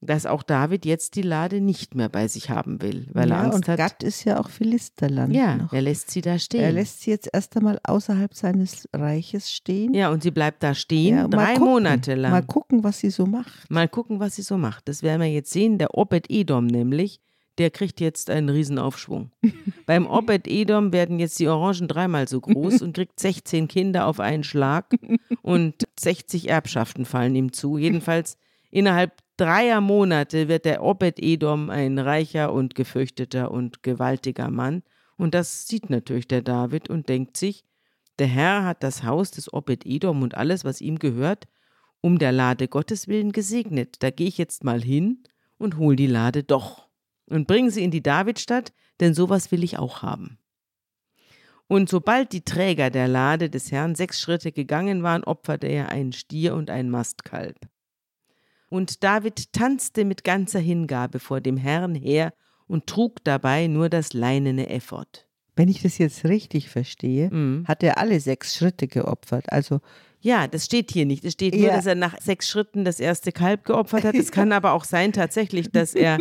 dass auch David jetzt die Lade nicht mehr bei sich haben will, weil er ja, Angst und hat. Gad ist ja auch Philisterland ja, noch. er lässt sie da stehen. Er lässt sie jetzt erst einmal außerhalb seines Reiches stehen. ja, und sie bleibt da stehen, Ja, drei gucken, Monate lang. Mal gucken, was sie so macht. Mal gucken, was sie so macht. Das werden wir jetzt sehen. Der Obed-Edom nämlich, der kriegt jetzt einen Riesenaufschwung. [laughs] Beim Obed-Edom werden jetzt die Orangen dreimal so groß und kriegt 16 Kinder auf einen Schlag [laughs] und 60 Erbschaften fallen ihm zu. Jedenfalls innerhalb dreier Monate wird der Obed-Edom ein reicher und gefürchteter und gewaltiger Mann. Und das sieht natürlich der David und denkt sich, der Herr hat das Haus des Obed-Edom und alles, was ihm gehört, um der Lade Gottes willen gesegnet. Da gehe ich jetzt mal hin und hol die Lade doch und bringe sie in die Davidstadt, denn sowas will ich auch haben. Und sobald die Träger der Lade des Herrn sechs Schritte gegangen waren, opferte er einen Stier und ein Mastkalb. Und David tanzte mit ganzer Hingabe vor dem Herrn her und trug dabei nur das leinene Ephod. Wenn ich das jetzt richtig verstehe, Mhm. hat er alle sechs Schritte geopfert. Also Ja, das steht hier nicht. Es steht nur, Ja. dass er nach sechs Schritten das erste Kalb geopfert hat. Es kann [laughs] aber auch sein tatsächlich, dass er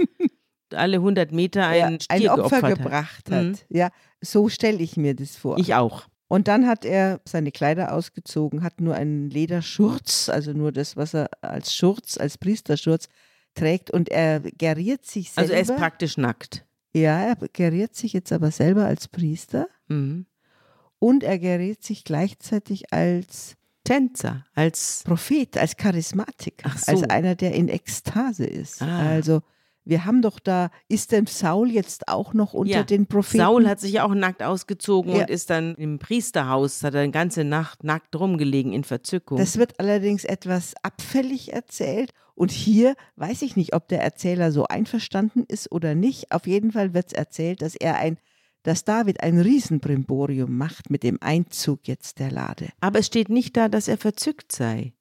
alle 100 Meter [laughs] einen er Stier ein Opfer geopfert gebracht hat. hat. Mhm. Ja, so stelle ich mir das vor. Ich auch. Und dann hat er seine Kleider ausgezogen, hat nur einen Lederschurz, also nur das, was er als Schurz, als Priesterschurz trägt. Und er geriert sich selber. Also er ist praktisch nackt. ja, er geriert sich jetzt aber selber als Priester Mhm. und er geriert sich gleichzeitig als Tänzer, als Prophet, als Charismatiker, so. als einer, der in Ekstase ist. Ah. Also wir haben doch da, ist denn Saul jetzt auch noch unter Ja, den Propheten? Saul hat sich ja auch nackt ausgezogen Ja. und ist dann im Priesterhaus, hat er eine ganze Nacht nackt rumgelegen in Verzückung. Das wird allerdings etwas abfällig erzählt. Und hier weiß ich nicht, ob der Erzähler so einverstanden ist oder nicht. Auf jeden Fall wird es erzählt, dass er ein, dass David ein Riesenbrimborium macht mit dem Einzug jetzt der Lade. aber es steht nicht da, dass er verzückt sei.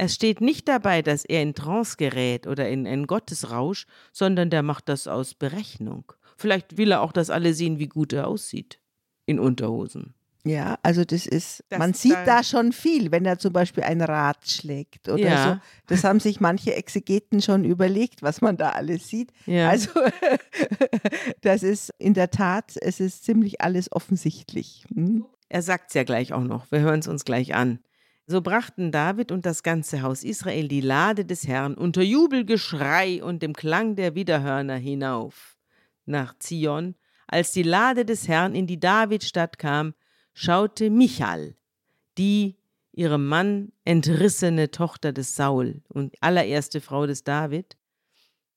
Es steht nicht dabei, dass er in Trance gerät oder in einen Gottesrausch, sondern der macht das aus Berechnung. Vielleicht will er auch, dass alle sehen, wie gut er aussieht. In Unterhosen. Ja, also das ist, Das man sieht da schon viel, wenn er zum Beispiel ein Rad schlägt oder Ja. so. Das haben sich manche Exegeten schon überlegt, was man da alles sieht. Ja. Also [laughs] das ist in der Tat, es ist ziemlich alles offensichtlich. Hm? Er sagt's ja gleich auch noch. Wir hören es uns gleich an. So brachten David und das ganze Haus Israel die Lade des Herrn unter Jubelgeschrei und dem Klang der Widerhörner hinauf nach Zion. Als die Lade des Herrn in die Davidstadt kam, schaute Michal, die ihrem Mann entrissene Tochter des Saul und allererste Frau des David,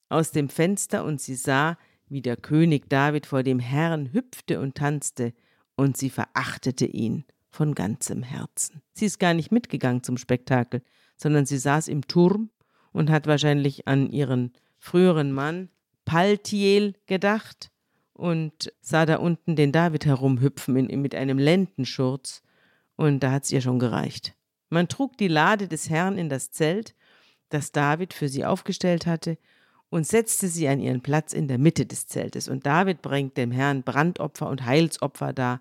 aus dem Fenster und sie sah, wie der König David vor dem Herrn hüpfte und tanzte, und sie verachtete ihn von ganzem Herzen. Sie ist gar nicht mitgegangen zum Spektakel, sondern sie saß im Turm und hat wahrscheinlich an ihren früheren Mann Paltiel gedacht und sah da unten den David herumhüpfen in, mit einem Lendenschurz und da hat es ihr schon gereicht. Man trug die Lade des Herrn in das Zelt, das David für sie aufgestellt hatte, und setzte sie an ihren Platz in der Mitte des Zeltes. Und David bringt dem Herrn Brandopfer und Heilsopfer dar.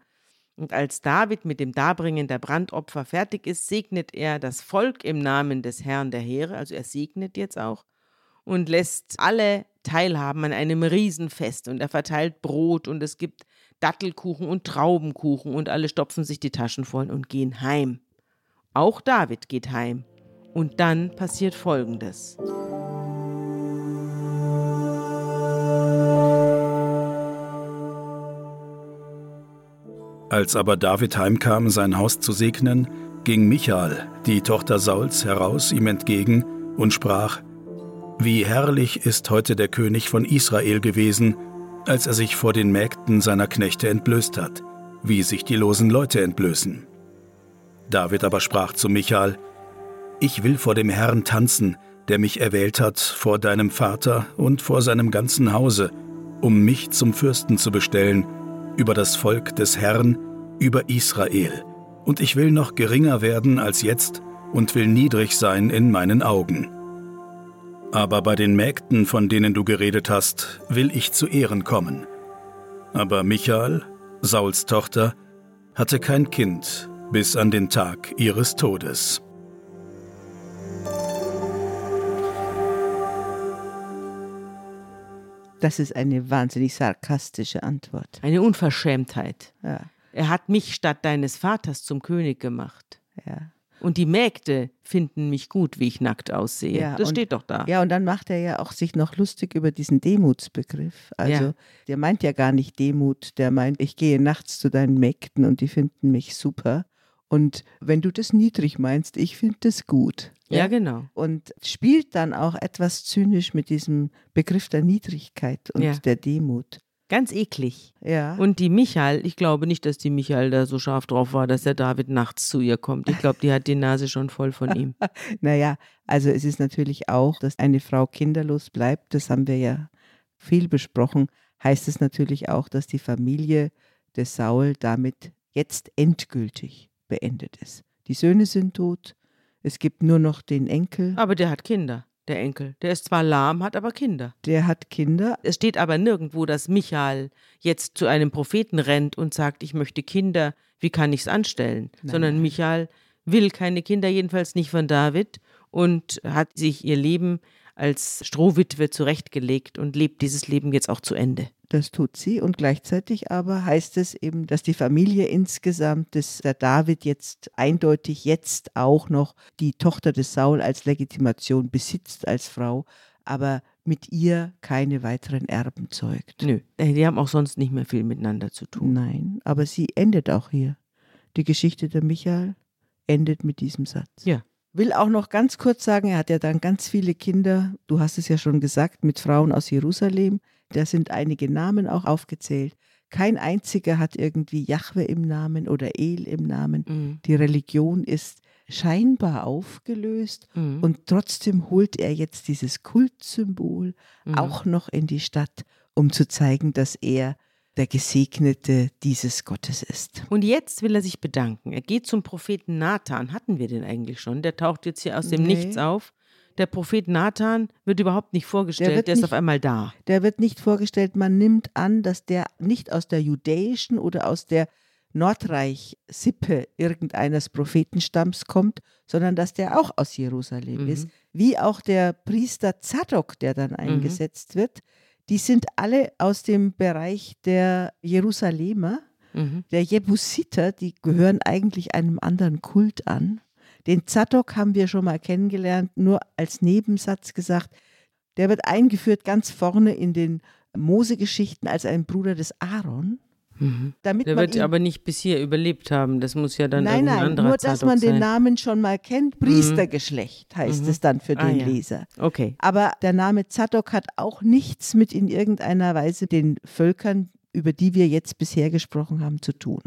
Und als David mit dem Darbringen der Brandopfer fertig ist, segnet er das Volk im Namen des Herrn der Heere, also er segnet jetzt auch. und lässt alle teilhaben an einem Riesenfest und er verteilt Brot und es gibt Dattelkuchen und Traubenkuchen und alle stopfen sich die Taschen voll und gehen heim. Auch David geht heim. Und dann passiert Folgendes. Als aber David heimkam, sein Haus zu segnen, ging Michael, die Tochter Sauls, heraus ihm entgegen und sprach, Wie herrlich ist heute der König von Israel gewesen, als er sich vor den Mägden seiner Knechte entblößt hat, wie sich die losen Leute entblößen. David aber sprach zu Michael, Ich will vor dem Herrn tanzen, der mich erwählt hat, vor deinem Vater und vor seinem ganzen Hause, um mich zum Fürsten zu bestellen, über das Volk des Herrn, über Israel. Und ich will noch geringer werden als jetzt und will niedrig sein in meinen Augen. Aber bei den Mägden, von denen du geredet hast, will ich zu Ehren kommen. Aber Michael, Sauls Tochter, hatte kein Kind bis an den Tag ihres Todes. Das ist eine wahnsinnig sarkastische Antwort. Eine Unverschämtheit. Ja, Er hat mich statt deines Vaters zum König gemacht. ja. Und die Mägde finden mich gut, wie ich nackt aussehe. Ja, das und- steht doch da. Ja, und dann macht er ja auch sich noch lustig über diesen Demutsbegriff. Also Ja. der meint ja gar nicht Demut, der meint, ich gehe nachts zu deinen Mägden und die finden mich super. Und wenn du das niedrig meinst, ich finde das gut. ja, genau. Und spielt dann auch etwas zynisch mit diesem Begriff der Niedrigkeit und Ja. der Demut. Ganz eklig. Ja. Und die Michael, ich glaube nicht, dass die Michael da so scharf drauf war, dass der David nachts zu ihr kommt. Ich glaube, die hat die Nase schon voll von ihm. [laughs] Naja, also es ist natürlich auch, dass eine Frau kinderlos bleibt, das haben wir ja viel besprochen, heißt es natürlich auch, dass die Familie des Saul damit jetzt endgültig beendet ist. Die Söhne sind tot, es gibt nur noch den Enkel, Aber der hat Kinder, der Enkel. Der ist zwar lahm, hat aber Kinder. der hat Kinder. Es steht aber nirgendwo, dass Michael jetzt zu einem Propheten rennt und sagt, ich möchte Kinder, wie kann ich's anstellen? Nein. Sondern Michael will keine Kinder, jedenfalls nicht von David und hat sich ihr Leben als Strohwitwe zurechtgelegt und lebt dieses Leben jetzt auch zu Ende. Das tut sie und gleichzeitig aber heißt es eben, dass die Familie insgesamt, dass der David jetzt eindeutig jetzt auch noch die Tochter des Saul als Legitimation besitzt als Frau, aber mit ihr keine weiteren Erben zeugt. Nö, äh, die haben auch sonst nicht mehr viel miteinander zu tun. Nein, aber sie endet auch hier. Die Geschichte der Michael endet mit diesem Satz. Ja. Will auch noch ganz kurz sagen, er hat ja dann ganz viele Kinder, du hast es ja schon gesagt, mit Frauen aus Jerusalem. Da sind einige Namen auch aufgezählt. Kein einziger hat irgendwie Jahwe im Namen oder El im Namen. Mhm. Die Religion ist scheinbar aufgelöst Mhm. und trotzdem holt er jetzt dieses Kultsymbol Mhm. auch noch in die Stadt, um zu zeigen, dass er der Gesegnete dieses Gottes ist. Und jetzt will er sich bedanken. Er geht zum Propheten Nathan. Hatten wir den eigentlich schon? Der taucht jetzt hier aus dem Nee. Nichts auf. Der Prophet Nathan wird überhaupt nicht vorgestellt, der ist nicht- auf einmal da. Der wird nicht vorgestellt, man nimmt an, dass der nicht aus der judäischen oder aus der Nordreich-Sippe irgendeines Prophetenstamms kommt, sondern dass der auch aus Jerusalem Mhm. ist, wie auch der Priester Zadok, der dann eingesetzt wird. Die sind alle aus dem Bereich der Jerusalemer, Mhm. der Jebusiter, die gehören eigentlich einem anderen Kult an. Den Zadok haben wir schon mal kennengelernt, nur als Nebensatz gesagt. Der wird eingeführt ganz vorne in den Mose-Geschichten als ein Bruder des Aaron. Mhm. Damit Der man wird ihn, aber nicht bis hier überlebt haben. Das muss ja dann nein, irgendein nein, anderer nur dass man den sein. Namen schon mal kennt. Priestergeschlecht heißt Mhm. es dann für Ah, den ja. Leser. Okay. Aber der Name Zadok hat auch nichts mit in irgendeiner Weise den Völkern, über die wir jetzt bisher gesprochen haben, zu tun.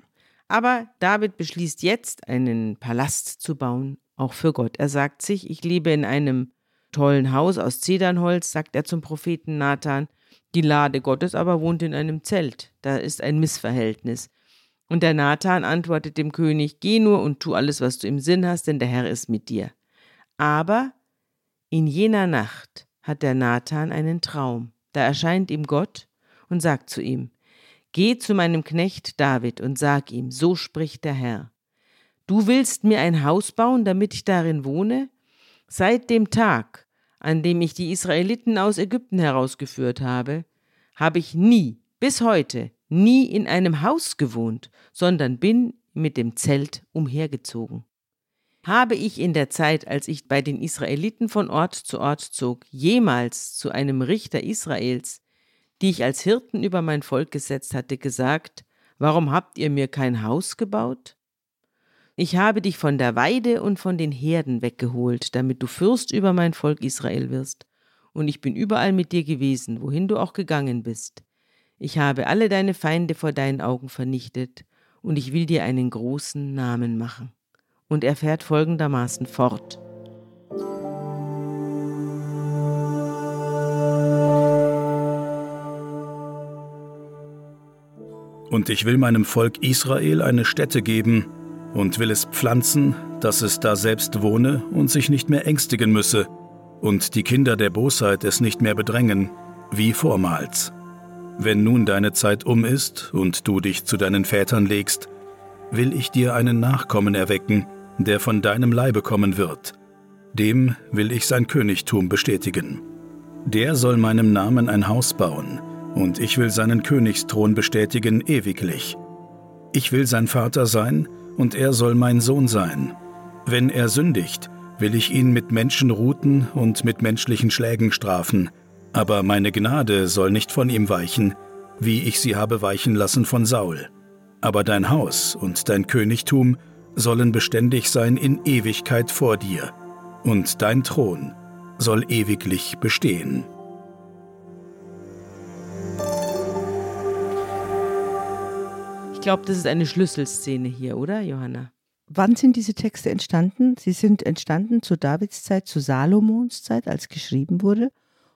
Aber David beschließt jetzt, einen Palast zu bauen, auch für Gott. Er sagt sich, ich lebe in einem tollen Haus aus Zedernholz, sagt er zum Propheten Nathan. Die Lade Gottes aber wohnt in einem Zelt. Da ist ein Missverhältnis. Und der Nathan antwortet dem König, geh nur und tu alles, was du im Sinn hast, denn der Herr ist mit dir. Aber in jener Nacht hat der Nathan einen Traum. Da erscheint ihm Gott und sagt zu ihm, Geh zu meinem Knecht David und sag ihm, so spricht der Herr. Du willst mir ein Haus bauen, damit ich darin wohne? Seit dem Tag, an dem ich die Israeliten aus Ägypten herausgeführt habe, habe ich nie, bis heute, nie in einem Haus gewohnt, sondern bin mit dem Zelt umhergezogen. Habe ich in der Zeit, als ich bei den Israeliten von Ort zu Ort zog, jemals zu einem Richter Israels, die ich als Hirten über mein Volk gesetzt hatte, gesagt, Warum habt ihr mir kein Haus gebaut? Ich habe dich von der Weide und von den Herden weggeholt, damit du Fürst über mein Volk Israel wirst. Und ich bin überall mit dir gewesen, wohin du auch gegangen bist. Ich habe alle deine Feinde vor deinen Augen vernichtet, und ich will dir einen großen Namen machen. Und er fährt folgendermaßen fort. Und ich will meinem Volk Israel eine Stätte geben und will es pflanzen, dass es da selbst wohne und sich nicht mehr ängstigen müsse, und die Kinder der Bosheit es nicht mehr bedrängen, wie vormals. Wenn nun deine Zeit um ist und du dich zu deinen Vätern legst, will ich dir einen Nachkommen erwecken, der von deinem Leibe kommen wird. Dem will ich sein Königtum bestätigen. Der soll meinem Namen ein Haus bauen, und ich will seinen Königsthron bestätigen ewiglich. Ich will sein Vater sein, und er soll mein Sohn sein. Wenn er sündigt, will ich ihn mit Menschenruten und mit menschlichen Schlägen strafen, aber meine Gnade soll nicht von ihm weichen, wie ich sie habe weichen lassen von Saul. Aber dein Haus und dein Königtum sollen beständig sein in Ewigkeit vor dir, und dein Thron soll ewiglich bestehen. Glaube, das ist eine Schlüsselszene hier, oder, Johanna? Wann sind diese Texte entstanden? Sie sind entstanden zu Davids Zeit, zu Salomons Zeit, als geschrieben wurde.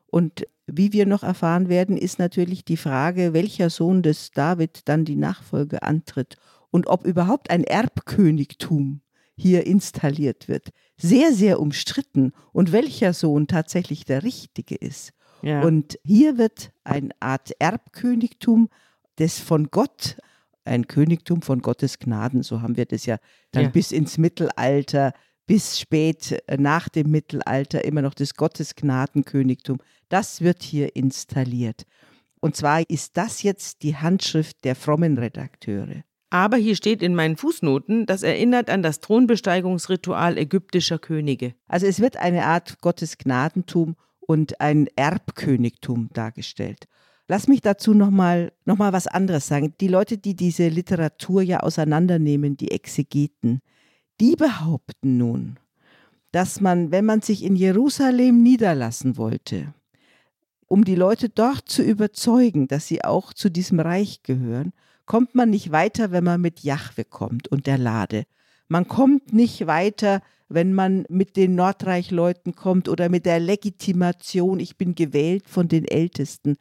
Und wie wir noch erfahren werden, ist natürlich die Frage, welcher Sohn des David dann die Nachfolge antritt und ob überhaupt ein Erbkönigtum hier installiert wird. Sehr, sehr umstritten und welcher Sohn tatsächlich der richtige ist. Ja. Und hier wird eine Art Erbkönigtum, das von Gott ein Königtum von Gottes Gnaden. So haben wir das ja dann ja. bis ins Mittelalter, bis spät äh, nach dem Mittelalter immer noch das Gottesgnadenkönigtum. Das wird hier installiert. Und zwar ist das jetzt die Handschrift der frommen Redakteure. Aber hier steht in meinen Fußnoten, das erinnert an das Thronbesteigungsritual ägyptischer Könige. Also es wird eine Art Gottesgnadentum und ein Erbkönigtum dargestellt. Lass mich dazu nochmal noch mal was anderes sagen. Die Leute, die diese Literatur ja auseinandernehmen, die Exegeten, die behaupten nun, dass man, wenn man sich in Jerusalem niederlassen wollte, um die Leute dort zu überzeugen, dass sie auch zu diesem Reich gehören, kommt man nicht weiter, wenn man mit Jahwe kommt und der Lade. Man kommt nicht weiter, wenn man mit den Nordreichleuten kommt oder mit der Legitimation, ich bin gewählt von den Ältesten,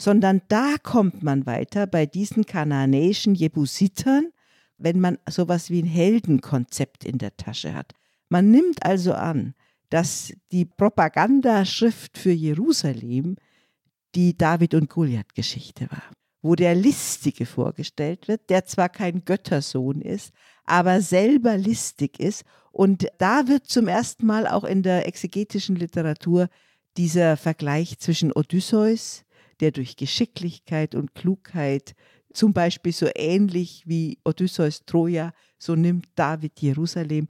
sondern da kommt man weiter bei diesen kananäischen Jebusitern, wenn man sowas wie ein Heldenkonzept in der Tasche hat. Man nimmt also an, dass die Propagandaschrift für Jerusalem die David- und Goliath-Geschichte war, wo der Listige vorgestellt wird, der zwar kein Göttersohn ist, aber selber listig ist. Und da wird zum ersten Mal auch in der exegetischen Literatur dieser Vergleich zwischen Odysseus, der durch Geschicklichkeit und Klugheit, zum Beispiel so ähnlich wie Odysseus Troja, so nimmt David Jerusalem.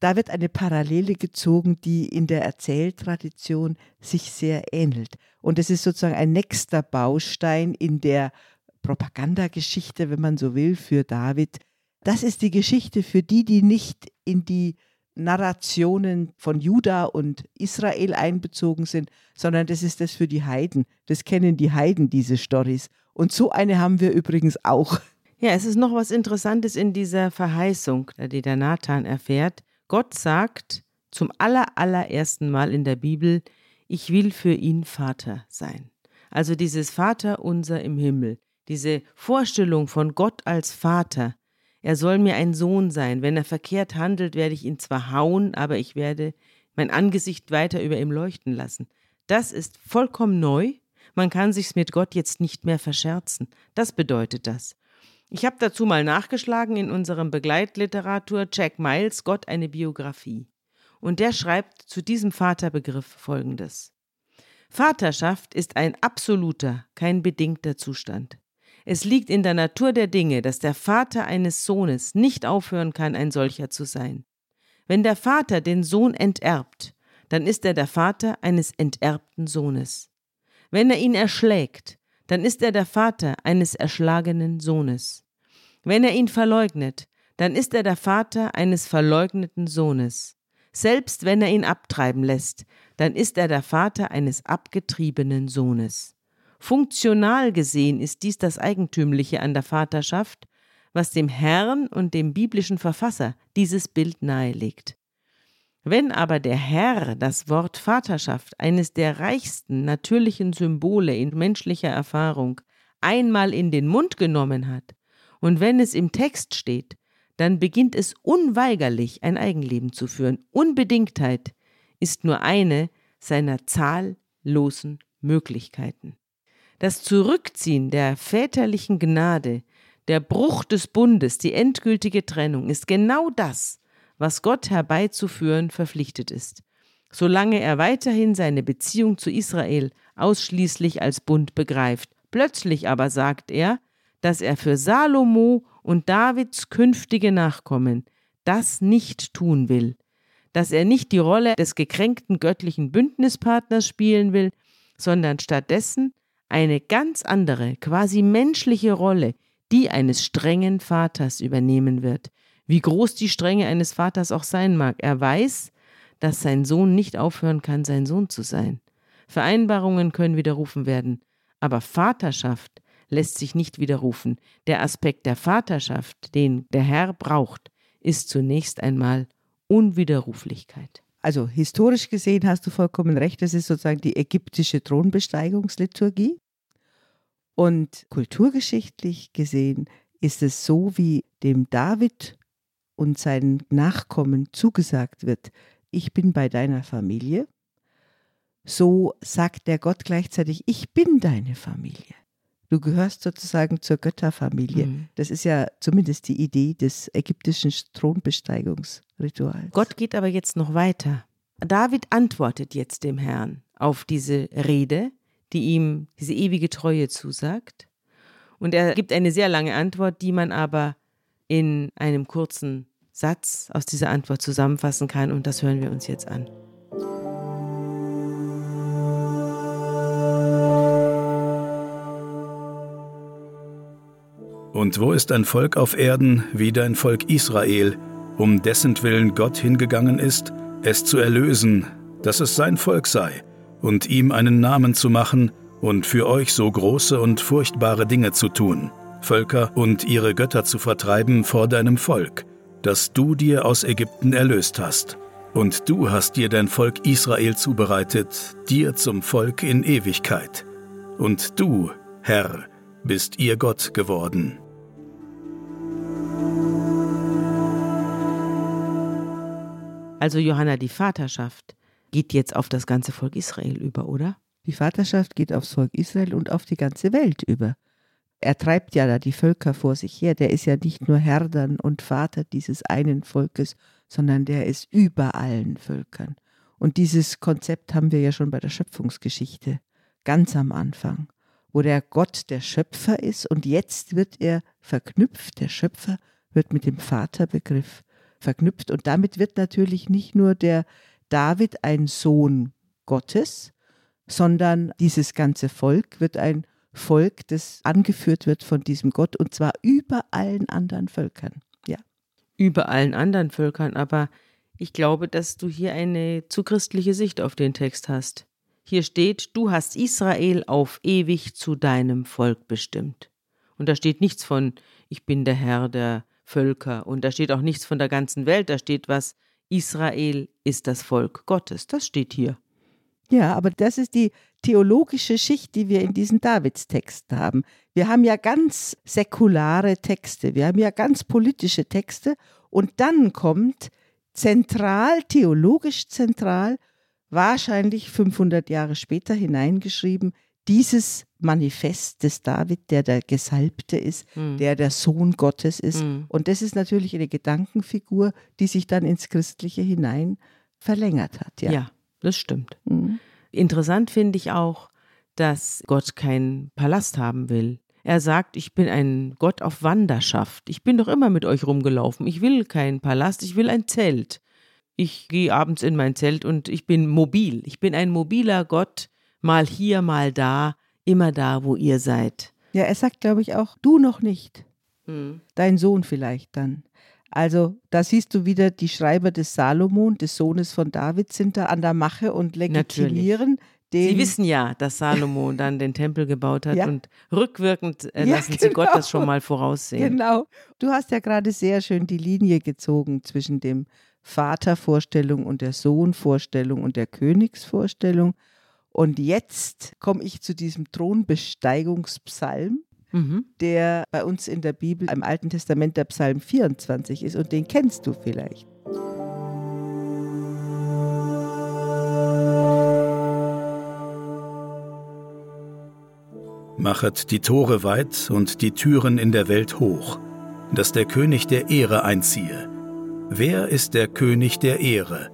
Da wird eine Parallele gezogen, die in der Erzähltradition sich sehr ähnelt. Und es ist sozusagen ein nächster Baustein in der Propagandageschichte, wenn man so will, für David. Das ist die Geschichte für die, die nicht in die Narrationen von Juda und Israel einbezogen sind, sondern das ist das für die Heiden. Das kennen die Heiden, diese Stories. Und so eine haben wir übrigens auch. Ja, es ist noch was Interessantes in dieser Verheißung, die der Nathan erfährt. Gott sagt zum allerallerersten Mal in der Bibel, ich will für ihn Vater sein. Also dieses Vater unser im Himmel, diese Vorstellung von Gott als Vater, er soll mir ein Sohn sein. Wenn er verkehrt handelt, werde ich ihn zwar hauen, aber ich werde mein Angesicht weiter über ihm leuchten lassen. Das ist vollkommen neu. Man kann sich's mit Gott jetzt nicht mehr verscherzen. Das bedeutet das. Ich habe dazu mal nachgeschlagen in unserem Begleitliteratur Jack Miles Gott eine Biografie. Und der schreibt zu diesem Vaterbegriff Folgendes. Vaterschaft ist ein absoluter, kein bedingter Zustand. Es liegt in der Natur der Dinge, dass der Vater eines Sohnes nicht aufhören kann, ein solcher zu sein. Wenn der Vater den Sohn enterbt, dann ist er der Vater eines enterbten Sohnes. Wenn er ihn erschlägt, dann ist er der Vater eines erschlagenen Sohnes. Wenn er ihn verleugnet, dann ist er der Vater eines verleugneten Sohnes. Selbst wenn er ihn abtreiben lässt, dann ist er der Vater eines abgetriebenen Sohnes. Funktional gesehen ist dies das Eigentümliche an der Vaterschaft, was dem Herrn und dem biblischen Verfasser dieses Bild nahelegt. Wenn aber der Herr das Wort Vaterschaft, eines der reichsten natürlichen Symbole in menschlicher Erfahrung, einmal in den Mund genommen hat, und wenn es im Text steht, dann beginnt es unweigerlich ein Eigenleben zu führen. Unbedingtheit ist nur eine seiner zahllosen Möglichkeiten. Das Zurückziehen der väterlichen Gnade, der Bruch des Bundes, die endgültige Trennung ist genau das, was Gott herbeizuführen verpflichtet ist, solange er weiterhin seine Beziehung zu Israel ausschließlich als Bund begreift. Plötzlich aber sagt er, dass er für Salomo und Davids künftige Nachkommen das nicht tun will, dass er nicht die Rolle des gekränkten göttlichen Bündnispartners spielen will, sondern stattdessen eine ganz andere, quasi menschliche Rolle, die eines strengen Vaters übernehmen wird, wie groß die Strenge eines Vaters auch sein mag. Er weiß, dass sein Sohn nicht aufhören kann, sein Sohn zu sein. Vereinbarungen können widerrufen werden, aber Vaterschaft lässt sich nicht widerrufen. Der Aspekt der Vaterschaft, den der Herr braucht, ist zunächst einmal Unwiderruflichkeit. Also historisch gesehen hast du vollkommen recht, das ist sozusagen die ägyptische Thronbesteigungsliturgie. Und kulturgeschichtlich gesehen ist es so, wie dem David und seinen Nachkommen zugesagt wird, ich bin bei deiner Familie, so sagt der Gott gleichzeitig, ich bin deine Familie. Du gehörst sozusagen zur Götterfamilie. Mhm. Das ist ja zumindest die Idee des ägyptischen Thronbesteigungsrituals. Gott geht aber jetzt noch weiter. David antwortet jetzt dem Herrn auf diese Rede, die ihm diese ewige Treue zusagt. Und er gibt eine sehr lange Antwort, die man aber in einem kurzen Satz aus dieser Antwort zusammenfassen kann und das hören wir uns jetzt an. Und wo ist ein Volk auf Erden wie dein Volk Israel, um dessen Willen Gott hingegangen ist, es zu erlösen, dass es sein Volk sei, und ihm einen Namen zu machen und für euch so große und furchtbare Dinge zu tun, Völker und ihre Götter zu vertreiben vor deinem Volk, das du dir aus Ägypten erlöst hast. Und du hast dir dein Volk Israel zubereitet, dir zum Volk in Ewigkeit. Und du, Herr, bist ihr Gott geworden. Also Johanna, die Vaterschaft geht jetzt auf das ganze Volk Israel über, oder? Die Vaterschaft geht aufs Volk Israel und auf die ganze Welt über er treibt ja da die Völker vor sich her. Der ist ja nicht nur Herr dann und Vater dieses einen Volkes, sondern der ist über allen Völkern. Und dieses Konzept haben wir ja schon bei der Schöpfungsgeschichte, ganz am Anfang, wo der Gott der Schöpfer ist und jetzt wird er verknüpft, der Schöpfer wird mit dem Vaterbegriff verknüpft und damit wird natürlich nicht nur der David ein Sohn Gottes, sondern dieses ganze Volk wird ein Volk, das angeführt wird von diesem Gott und zwar über allen anderen Völkern. Ja. Über allen anderen Völkern, aber ich glaube, dass du hier eine zu christliche Sicht auf den Text hast. Hier steht, du hast Israel auf ewig zu deinem Volk bestimmt. Und da steht nichts von, ich bin der Herr der Völker. Und da steht auch nichts von der ganzen Welt. Da steht was, Israel ist das Volk Gottes. Das steht hier. Ja, aber das ist die theologische Schicht, die wir in diesen Davidstexten haben. Wir haben ja ganz säkulare Texte, wir haben ja ganz politische Texte und dann kommt zentral, theologisch zentral, wahrscheinlich 500 Jahre später hineingeschrieben, dieses Manifest des David, der der Gesalbte ist, mhm. der der Sohn Gottes ist. Mhm. Und das ist natürlich eine Gedankenfigur, die sich dann ins Christliche hinein verlängert hat. Ja, Ja, das stimmt. Mhm. Interessant finde ich auch, dass Gott keinen Palast haben will. Er sagt, ich bin ein Gott auf Wanderschaft. Ich bin doch immer mit euch rumgelaufen. Ich will keinen Palast, ich will ein Zelt. Ich gehe abends in mein Zelt und ich bin mobil. Ich bin ein mobiler Gott, mal hier, mal da, immer da, wo ihr seid. Ja, er sagt, glaube ich, auch, du noch nicht. Dein Sohn vielleicht dann. Also da siehst du wieder, die Schreiber des Salomon, des Sohnes von David, sind da an der Mache und legitimieren den. Sie wissen ja, dass Salomo dann den Tempel gebaut hat [laughs] Ja. und rückwirkend äh, Ja, lassen sie Gott genau. das schon mal voraussehen. Genau. Du hast ja gerade sehr schön die Linie gezogen zwischen dem Vatervorstellung und der Sohnvorstellung und der Königsvorstellung. Und jetzt komme ich zu diesem Thronbesteigungspsalm, Mhm. der bei uns in der Bibel im Alten Testament der Psalm 24 ist und den kennst du vielleicht. Machet die Tore weit und die Türen in der Welt hoch, dass der König der Ehre einziehe. Wer ist der König der Ehre?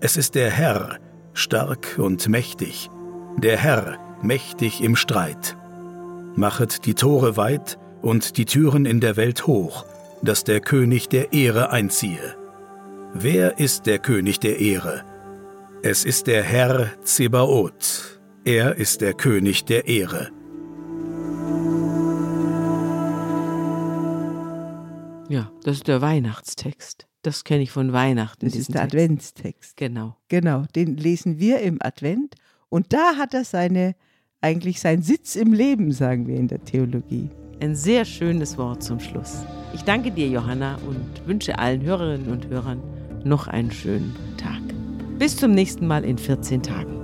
Es ist der Herr, stark und mächtig, der Herr, mächtig im Streit. Machet die Tore weit und die Türen in der Welt hoch, dass der König der Ehre einziehe. Wer ist der König der Ehre? Es ist der Herr Zebaoth. Er ist der König der Ehre. Ja, das ist der Weihnachtstext. Das kenne ich von Weihnachten. Das ist der Text. Adventstext. Genau. Genau, den lesen wir im Advent und da hat er seine eigentlich seinen Sitz im Leben, sagen wir in der Theologie. Ein sehr schönes Wort zum Schluss. Ich danke dir, Johanna, und wünsche allen Hörerinnen und Hörern noch einen schönen Tag. Bis zum nächsten Mal in 14 Tagen.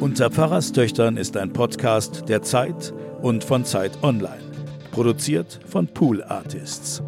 Unter Pfarrerstöchtern ist ein Podcast der Zeit und von Zeit Online. Produziert von Pool Artists.